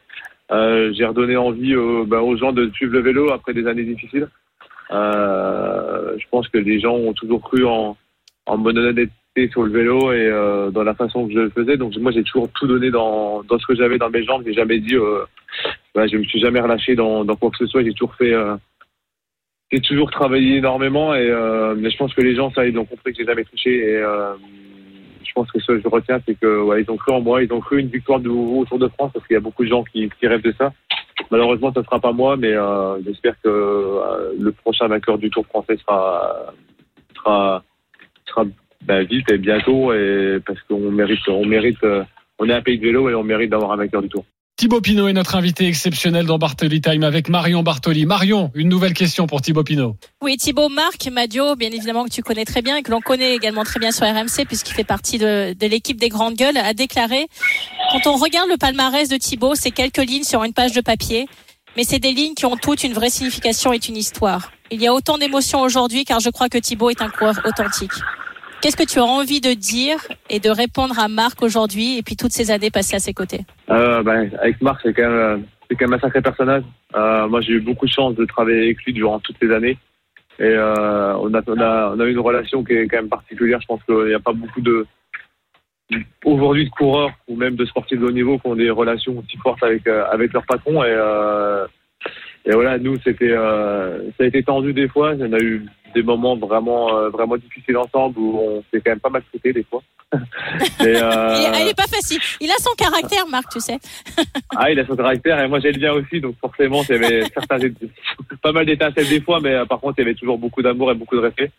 Euh, j'ai redonné envie euh, bah, aux gens de suivre le vélo après des années difficiles. Je pense que les gens ont toujours cru en, en mon honnêteté sur le vélo et dans la façon que je le faisais. Donc moi j'ai toujours tout donné dans, dans ce que j'avais dans mes jambes. J'ai jamais dit, ouais, je me suis jamais relâché dans, dans quoi que ce soit. J'ai toujours fait, euh, j'ai toujours travaillé énormément et euh, mais je pense que les gens ça ils ont compris que j'ai jamais triché et euh, je pense que ce que je retiens c'est que ouais, ils ont cru en moi, ils ont cru une victoire de nouveau au Tour de France parce qu'il y a beaucoup de gens qui, qui rêvent de ça. Malheureusement, ça sera pas moi, mais euh, j'espère que euh, le prochain vainqueur du Tour français sera sera sera ben, vite et bientôt et parce qu'on mérite on mérite euh, on est un pays de vélo et on mérite d'avoir un vainqueur du Tour. Thibaut Pinot est notre invité exceptionnel dans Bartoli Time avec Marion Bartoli. Marion, une nouvelle question pour Thibaut Pinot. Oui, Thibaut Marc Madio, bien évidemment que tu connais très bien et que l'on connaît également très bien sur RMC puisqu'il fait partie de, l'équipe des grandes gueules, a déclaré quand on regarde le palmarès de Thibaut, c'est quelques lignes sur une page de papier, mais c'est des lignes qui ont toutes une vraie signification et une histoire. Il y a autant d'émotions aujourd'hui car je crois que Thibaut est un coureur authentique. Qu'est-ce que tu as envie de dire et de répondre à Marc aujourd'hui et puis toutes ces années passées à ses côtés Euh, ben, avec Marc, c'est quand même, quand même un sacré personnage. Euh, moi, j'ai eu beaucoup de chance de travailler avec lui durant toutes ces années. Et euh, on, a, on, a, une relation qui est quand même particulière. Je pense qu'il n'y a pas beaucoup de aujourd'hui de coureurs ou même de sportifs de haut niveau qui ont des relations aussi fortes avec avec leur patron. Et, et voilà, nous, c'était ça a été tendu des fois. On a eu des moments vraiment euh, vraiment difficiles ensemble où on s'est quand même pas mal traité des fois. [laughs] Et, euh, il, est, il est pas facile. Il a son caractère, Marc, tu sais. ah, il a son caractère et moi j'ai le bien aussi, donc forcément, il y avait [laughs] certains, pas mal d'étincelles des fois, mais euh, par contre, il y avait toujours beaucoup d'amour et beaucoup de respect.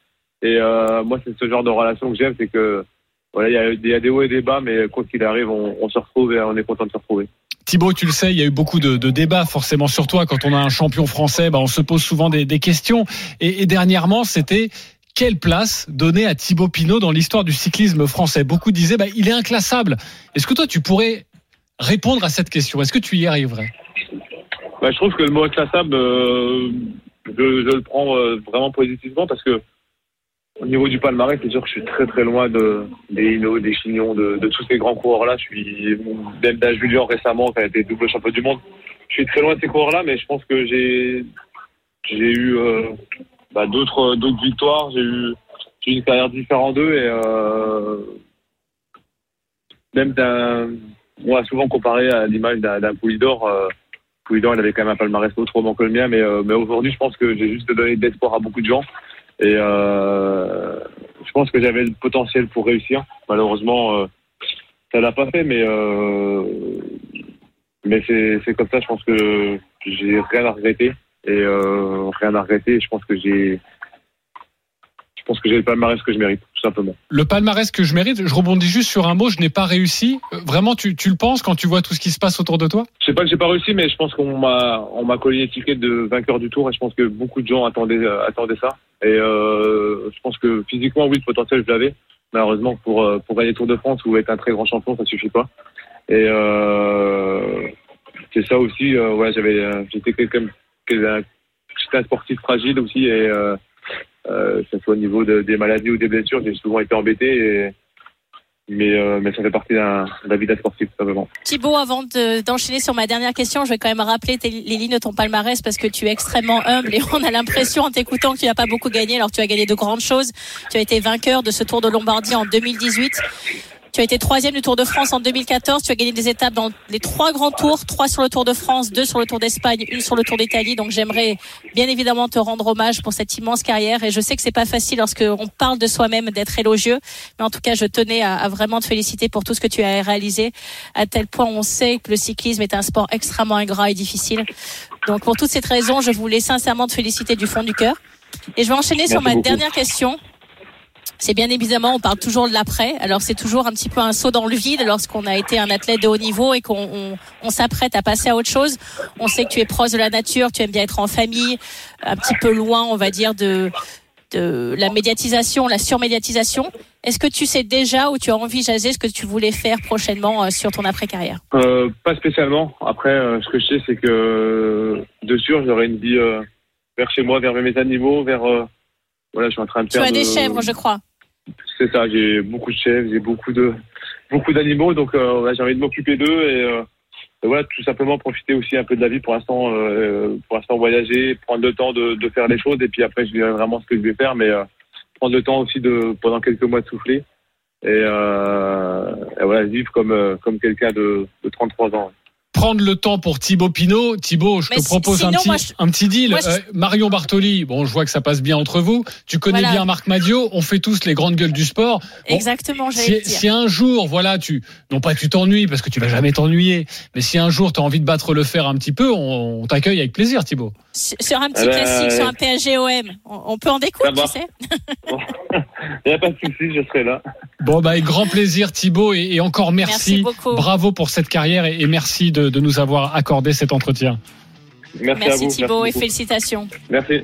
Et moi, c'est ce genre de relation que j'aime, c'est que voilà, il y, a, il y a des hauts et des bas, mais quand il arrive, on, on se retrouve et on est content de se retrouver. Thibaut, tu le sais, il y a eu beaucoup de, débats forcément sur toi. Quand on a un champion français, bah, on se pose souvent des, questions. Et, et dernièrement, c'était quelle place donner à Thibaut Pinot dans l'histoire du cyclisme français? Beaucoup disaient, bah, il est inclassable. Est-ce que toi, tu pourrais répondre à cette question? Est-ce que tu y arriverais? Bah, Je trouve que le mot inclassable, euh, je, je, le prends euh, vraiment positivement parce que au niveau du palmarès, c'est sûr que je suis très très loin de, des Hino, des Chignons, de, tous ces grands coureurs-là. Je suis même d'un Julien récemment qui a été double champion du monde. Je suis très loin de ces coureurs-là, mais je pense que j'ai eu euh, bah, d'autres victoires. J'ai eu, une carrière différente d'eux et euh, même d'un on a souvent comparé à l'image d'un Poulidor. Euh, il avait quand même un palmarès autrement que le mien, mais, euh, mais aujourd'hui, je pense que j'ai juste donné de l'espoir à beaucoup de gens. Et euh, je pense que j'avais le potentiel pour réussir. Malheureusement, euh, ça l'a pas fait, mais euh, mais c'est comme ça. Je pense que j'ai rien à regretter et euh, rien à regretter. Je pense que j'ai pense que j'ai le palmarès que je mérite, tout simplement. Le palmarès que je mérite, je rebondis juste sur un mot, je n'ai pas réussi. Euh, Vraiment, tu, tu le penses quand tu vois tout ce qui se passe autour de toi? Je sais pas que j'ai pas réussi, mais je pense qu'on m'a on m'a collé l'étiquette de vainqueur du tour et je pense que beaucoup de gens attendaient euh, attendaient ça. Et euh, je pense que physiquement, oui, le potentiel, je l'avais. Malheureusement, pour pour gagner le Tour de France ou être un très grand champion, ça suffit pas. Et euh, c'est ça aussi. Euh, ouais, j'avais j'étais quelqu'un quelqu'un- j'étais un sportif fragile aussi et euh, euh, que ce soit au niveau de- des maladies ou des blessures, j'ai souvent été embêté. Mais euh, mais ça fait partie de la vie d'un sportif, simplement. Thibaut, avant de- d'enchaîner sur ma dernière question, je vais quand même rappeler tes- les lignes de ton palmarès parce que tu es extrêmement humble et [laughs] on a l'impression en t'écoutant que tu n'as pas beaucoup gagné. Alors tu as gagné de grandes choses. Tu as été vainqueur de ce Tour de Lombardie en 2018. Tu as été troisième du Tour de France en 2014. Tu as gagné des étapes dans les trois grands tours, trois sur le Tour de France, deux sur le Tour d'Espagne, une sur le Tour d'Italie. Donc j'aimerais bien évidemment te rendre hommage pour cette immense carrière. Et je sais que c'est pas facile lorsqu'on parle de soi-même d'être élogieux, mais en tout cas je tenais à, à vraiment te féliciter pour tout ce que tu as réalisé. À tel point on sait que le cyclisme est un sport extrêmement ingrat et difficile. Donc pour toutes ces raisons, je voulais sincèrement te féliciter du fond du cœur. Et je vais enchaîner sur ma beaucoup. dernière question. C'est bien évidemment, on parle toujours de l'après. Alors c'est toujours un petit peu un saut dans le vide lorsqu'on a été un athlète de haut niveau et qu'on on, on s'apprête à passer à autre chose. On sait que tu es proche de la nature, tu aimes bien être en famille, un petit peu loin, on va dire, de, de la médiatisation, la surmédiatisation. Est-ce que tu sais déjà ou tu as envisagé ce que tu voulais faire prochainement euh, sur ton après-carrière? Euh, pas spécialement. Après, euh, ce que je sais, c'est que de sûr, j'aurai une vie euh, vers chez moi, vers mes animaux, vers. voilà, je suis en train de Tu as des de- chèvres, je crois. C'est ça. J'ai beaucoup de chèvres, j'ai beaucoup de beaucoup d'animaux, donc euh, j'ai envie de m'occuper d'eux et, euh, voilà, tout simplement profiter aussi un peu de la vie pour l'instant, euh, pour l'instant voyager, prendre le temps de, de faire les choses et puis après, je dirai vraiment ce que je vais faire, mais euh, prendre le temps aussi de pendant quelques mois de souffler et, euh, et voilà, vivre comme euh, comme quelqu'un de, de 33 ans. Prendre le temps pour Thibaut Pinot. Thibaut, je Mais te si- propose un, petit, moi, je- un petit deal. moi, je- Euh, Marion Bartoli, bon, je vois que ça passe bien entre vous. Tu connais Voilà. bien Marc Madio. On fait tous les grandes gueules du sport. Bon, Exactement, si, dire. si un jour, voilà, tu, non pas tu t'ennuies parce que tu vas jamais t'ennuyer, mais si un jour tu as envie de battre le fer un petit peu, on, on t'accueille avec plaisir, Thibaut. Sur sur un petit ben, classique, euh, sur un PSG-OM, on, on peut en découdre, tu sais [laughs] [laughs] Il n'y a pas de souci, je serai là. Bon, bah, avec grand plaisir, Thibaut, et, et encore merci. Merci beaucoup. Bravo pour cette carrière et, et merci de, de nous avoir accordé cet entretien. Merci, à Merci vous. Thibaut et félicitations. Merci.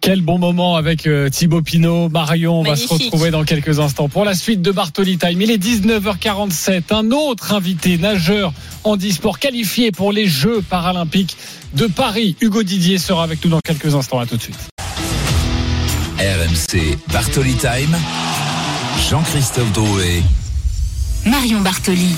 Quel bon moment avec euh, Thibaut Pinot, Marion. On va se retrouver dans quelques instants pour la suite de Bartoli Time. Il est 19h47. Un autre invité, nageur handisport qualifié pour les Jeux paralympiques de Paris. Hugo Didier sera avec nous dans quelques instants. À tout de suite. RMC Bartoli Time. Jean-Christophe Drouet. Marion Bartoli.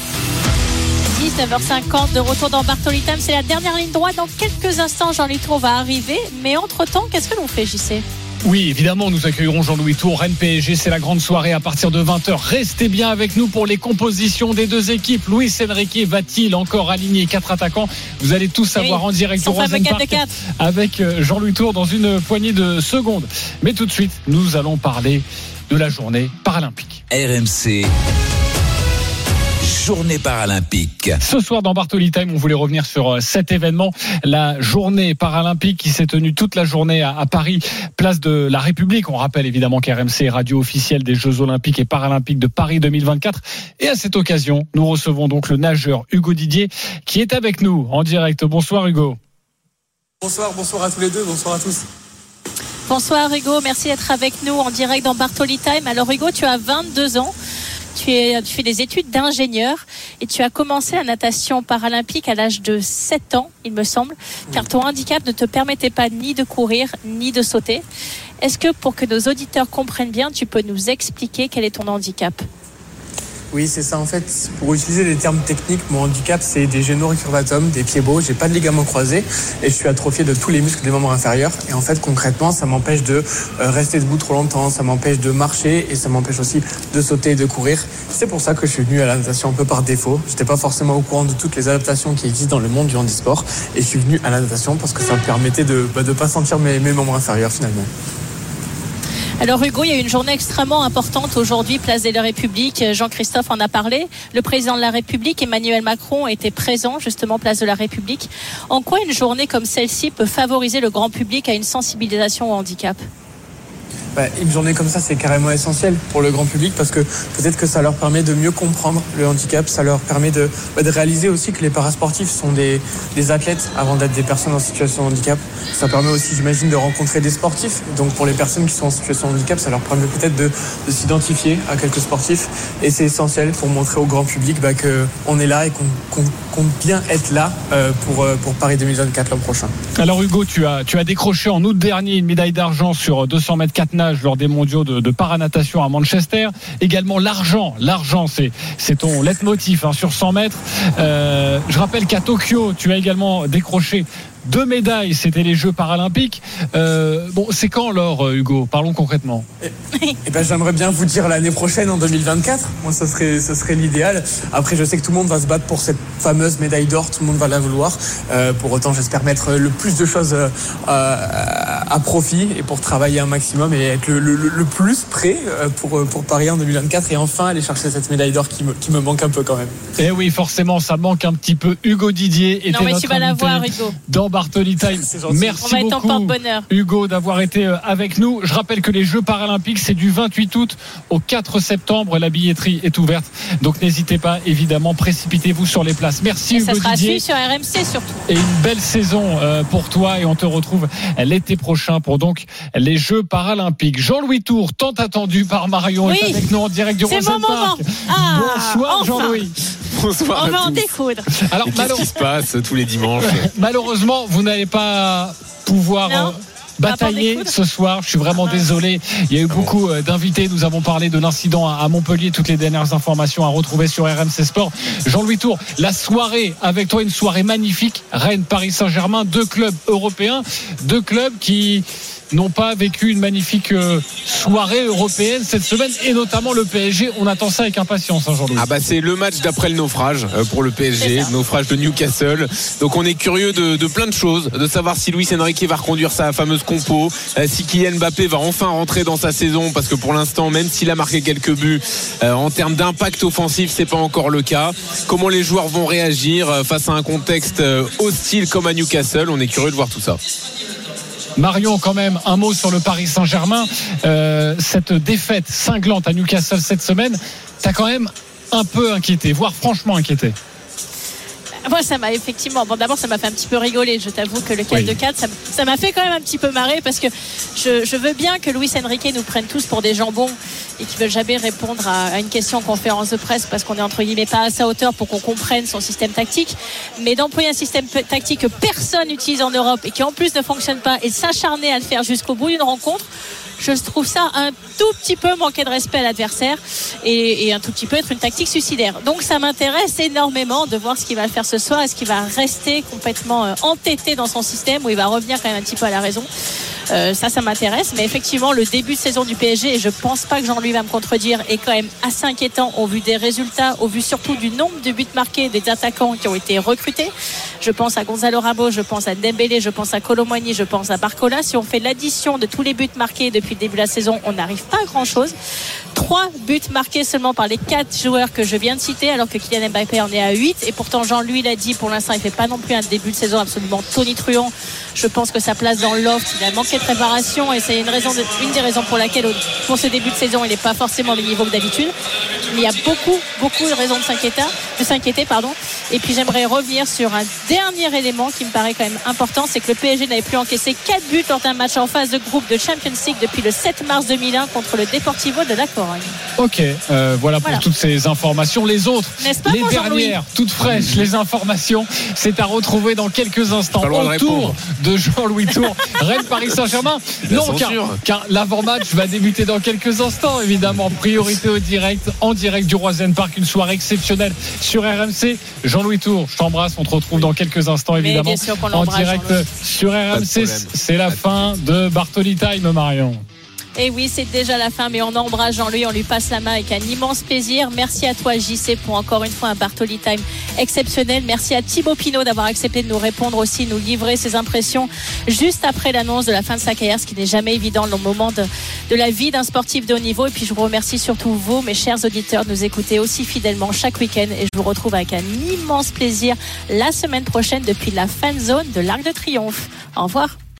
19h50 de retour dans Bartoli Time. C'est la dernière ligne droite. Dans quelques instants, Jean-Louis Tour va arriver. Mais entre-temps, qu'est-ce que l'on fait, JC Oui, évidemment, nous accueillerons Jean-Louis Tour, Rennes PSG. C'est la grande soirée à partir de 20h. Restez bien avec nous pour les compositions des deux équipes. Luis Enrique va-t-il encore aligner quatre attaquants? Vous allez tout savoir Oui, en direct au fameux Rosen 4 de Park 4. avec euh, Jean-Louis Tour dans une poignée de secondes. Mais tout de suite, nous allons parler de la journée paralympique. RMC. Journée paralympique. Ce soir dans Bartoli Time, on voulait revenir sur euh, cet événement, la journée paralympique qui s'est tenue toute la journée à, à Paris, place de la République. On rappelle évidemment qu'RMC est radio officielle des Jeux Olympiques et Paralympiques de Paris 2024. Et à cette occasion, nous recevons donc le nageur Hugo Didier qui est avec nous en direct. Bonsoir Hugo. Bonsoir, bonsoir à tous les deux, bonsoir à tous. Bonsoir Hugo, merci d'être avec nous en direct dans Bartoli Time. Alors Hugo, tu as 22 ans. Tu, es, tu fais des études d'ingénieur et tu as commencé la natation paralympique à l'âge de 7 ans, il me semble, car ton handicap ne te permettait pas ni de courir ni de sauter. Est-ce que pour que nos auditeurs comprennent bien, tu peux nous expliquer quel est ton handicap? Oui, c'est ça en fait. Pour utiliser les termes techniques, mon handicap c'est des génaux récurvatomes, des pieds beaux, j'ai pas de ligaments croisés et je suis atrophié de tous les muscles des membres inférieurs. Et en fait, concrètement, ça m'empêche de euh, rester debout trop longtemps, ça m'empêche de marcher et ça m'empêche aussi de sauter et de courir. C'est pour ça que je suis venu à la natation un peu par défaut. J'étais pas forcément au courant de toutes les adaptations qui existent dans le monde du handisport et je suis venu à la natation parce que ça me permettait de bah, de pas sentir mes membres inférieurs finalement. Alors Hugo, il y a une journée extrêmement importante aujourd'hui, place de la République. Jean-Christophe en a parlé. Le président de la République, Emmanuel Macron, était présent justement place de la République. En quoi une journée comme celle-ci peut favoriser le grand public à une sensibilisation au handicap? Bah, une journée comme ça, c'est carrément essentiel pour le grand public parce que peut-être que ça leur permet de mieux comprendre le handicap, ça leur permet de, bah, de réaliser aussi que les parasportifs sont des, des athlètes avant d'être des personnes en situation de handicap. Ça permet aussi, j'imagine, de rencontrer des sportifs. Donc pour les personnes qui sont en situation de handicap, ça leur permet peut-être de, de s'identifier à quelques sportifs. Et c'est essentiel pour montrer au grand public bah, qu'on est là et qu'on qu'on compte bien être là euh, pour, euh, pour Paris 2024 l'an prochain. Alors Hugo, tu as, tu as décroché en août dernier une médaille d'argent sur 200 mètres 4 lors des mondiaux de, de paranatation à Manchester. Également l'argent. L'argent, c'est, c'est ton leitmotiv hein, sur 100 mètres. Euh, je rappelle qu'à Tokyo, tu as également décroché deux médailles, c'était les Jeux paralympiques. Euh, bon, c'est quand alors, Hugo? Parlons concrètement. Eh ben, j'aimerais bien vous dire l'année prochaine, en 2024. Moi, ce serait, ce serait l'idéal. Après, je sais que tout le monde va se battre pour cette fameuse médaille d'or. Tout le monde va la vouloir. Euh, pour autant, j'espère mettre le plus de choses euh, à profit et pour travailler un maximum et être le, le, le plus prêt euh, pour, pour Paris en 2024 et enfin aller chercher cette médaille d'or qui me, qui me manque un peu quand même. Eh oui, forcément, ça manque un petit peu. Hugo Didier était Non, mais notre tu vas la voir, Hugo. dans Bartoli Time. Merci On va beaucoup. Hugo, d'avoir été euh, avec nous. Je rappelle que les Jeux paralympiques, c'est du 28 août au 4 septembre. La billetterie est ouverte. Donc n'hésitez pas, évidemment, précipitez-vous sur les places. Merci Et ça Hugo sera à Didier. sur RMC surtout. Et une belle saison euh, pour toi et on te retrouve l'été prochain pour donc les Jeux paralympiques. Jean-Louis Tour, tant attendu par Marion, est Oui. avec nous en direct du moment. Park. Ah, Bonsoir enfin. Jean-Louis. Bonsoir On va en découdre. Alors, Qu'est-ce qui se passe tous les dimanches Malheureusement, vous n'allez pas pouvoir. Non. euh, Batailler découdre. ce soir, je suis vraiment désolé. Il y a eu beaucoup euh, d'invités. Nous avons parlé de l'incident à à Montpellier. Toutes les dernières informations à retrouver sur RMC Sport. Jean-Louis Tour, la soirée avec toi, une soirée magnifique. Rennes, Paris Saint-Germain, deux clubs européens, deux clubs qui n'ont pas vécu une magnifique euh, soirée européenne cette semaine et notamment le PSG. On attend ça avec impatience, hein, Jean-Louis. Ah bah c'est le match d'après le naufrage euh, pour le PSG, le naufrage de Newcastle. Donc on est curieux de, de plein de choses, de savoir si Luis Enrique va reconduire sa fameuse compo, euh, si Kylian Mbappé va enfin rentrer dans sa saison, parce que pour l'instant, même s'il a marqué quelques buts, en termes d'impact offensif, c'est pas encore le cas. Comment les joueurs vont réagir face à un contexte hostile comme à Newcastle? On est curieux de voir tout ça. Marion, quand même, un mot sur le Paris Saint-Germain. Euh, cette défaite cinglante à Newcastle cette semaine, t'as quand même un peu inquiété, voire franchement inquiété. Moi, ça m'a effectivement. Bon, d'abord, ça m'a fait un petit peu rigoler. Je t'avoue que le 4 Oui. de 4, ça m'a fait quand même un petit peu marrer parce que je, je veux bien que Luis Enrique nous prenne tous pour des jambons et qu'ils veulent jamais répondre à, à une question en conférence de presse parce qu'on est entre guillemets pas à sa hauteur pour qu'on comprenne son système tactique. Mais d'employer un système tactique que personne n'utilise en Europe et qui en plus ne fonctionne pas et s'acharner à le faire jusqu'au bout d'une rencontre. Je trouve ça un tout petit peu manquer de respect à l'adversaire et, un tout petit peu être une tactique suicidaire. Donc ça m'intéresse énormément de voir ce qu'il va faire ce soir. Est-ce qu'il va rester complètement euh, entêté dans son système ou il va revenir quand même un petit peu à la raison? Euh, ça, ça m'intéresse. Mais effectivement, le début de saison du PSG, et je pense pas que Jean-Louis va me contredire, est quand même assez inquiétant au vu des résultats, au vu surtout du nombre de buts marqués des attaquants qui ont été recrutés. Je pense à Gonzalo Ramos, je pense à Dembélé, je pense à Colomboigny, je pense à Barcola. Si on fait l'addition de tous les buts marqués depuis le début de la saison, on n'arrive pas à grand chose. Trois buts marqués seulement par les quatre joueurs que je viens de citer, alors que Kylian Mbappé en est à 8. Et pourtant, Jean-Louis l'a dit, pour l'instant, il fait pas non plus un début de saison absolument tonitruant. Je pense que sa place dans loft, il a manqué de préparation et c'est une, des raisons pour laquelle, pour ce début de saison, il n'est pas forcément au niveau que d'habitude. Il y a beaucoup, beaucoup de raisons de s'inquiéter, de s'inquiéter, pardon. Et puis j'aimerais revenir sur un dernier élément qui me paraît quand même important, c'est que le PSG n'avait plus encaissé 4 buts lors d'un match en phase de groupe de Champions League depuis le 7 mars 2001 contre le Deportivo de la Corogne. Ok, euh, voilà pour Voilà. toutes ces informations. Les autres, N'est-ce pas, les dernières, toutes fraîches, les informations, c'est à retrouver dans quelques instants de autour de Jean-Louis Tour, [laughs] Rennes Paris Saint-Germain. Non, car, l'avant-match va débuter dans quelques instants, évidemment. Priorité au direct, en direct du Roisen Park, une soirée exceptionnelle sur RMC. Jean-Louis Tour, je t'embrasse, on te retrouve dans quelques instants, Mais évidemment. bien sûr qu'on En direct sur RMC, c'est la fin de Bartoli Time, Marion. Et oui, c'est déjà la fin, mais on embrasse Jean-Louis, on lui passe la main avec un immense plaisir. Merci à toi, JC, pour encore une fois un Bartoli Time exceptionnel. Merci à Thibaut Pinot d'avoir accepté de nous répondre aussi, nous livrer ses impressions juste après l'annonce de la fin de sa carrière, ce qui n'est jamais évident le moment de, de la vie d'un sportif de haut niveau. Et puis, je vous remercie surtout vous, mes chers auditeurs, de nous écouter aussi fidèlement chaque week-end. Et je vous retrouve avec un immense plaisir la semaine prochaine depuis la fan zone de l'Arc de Triomphe. Au revoir.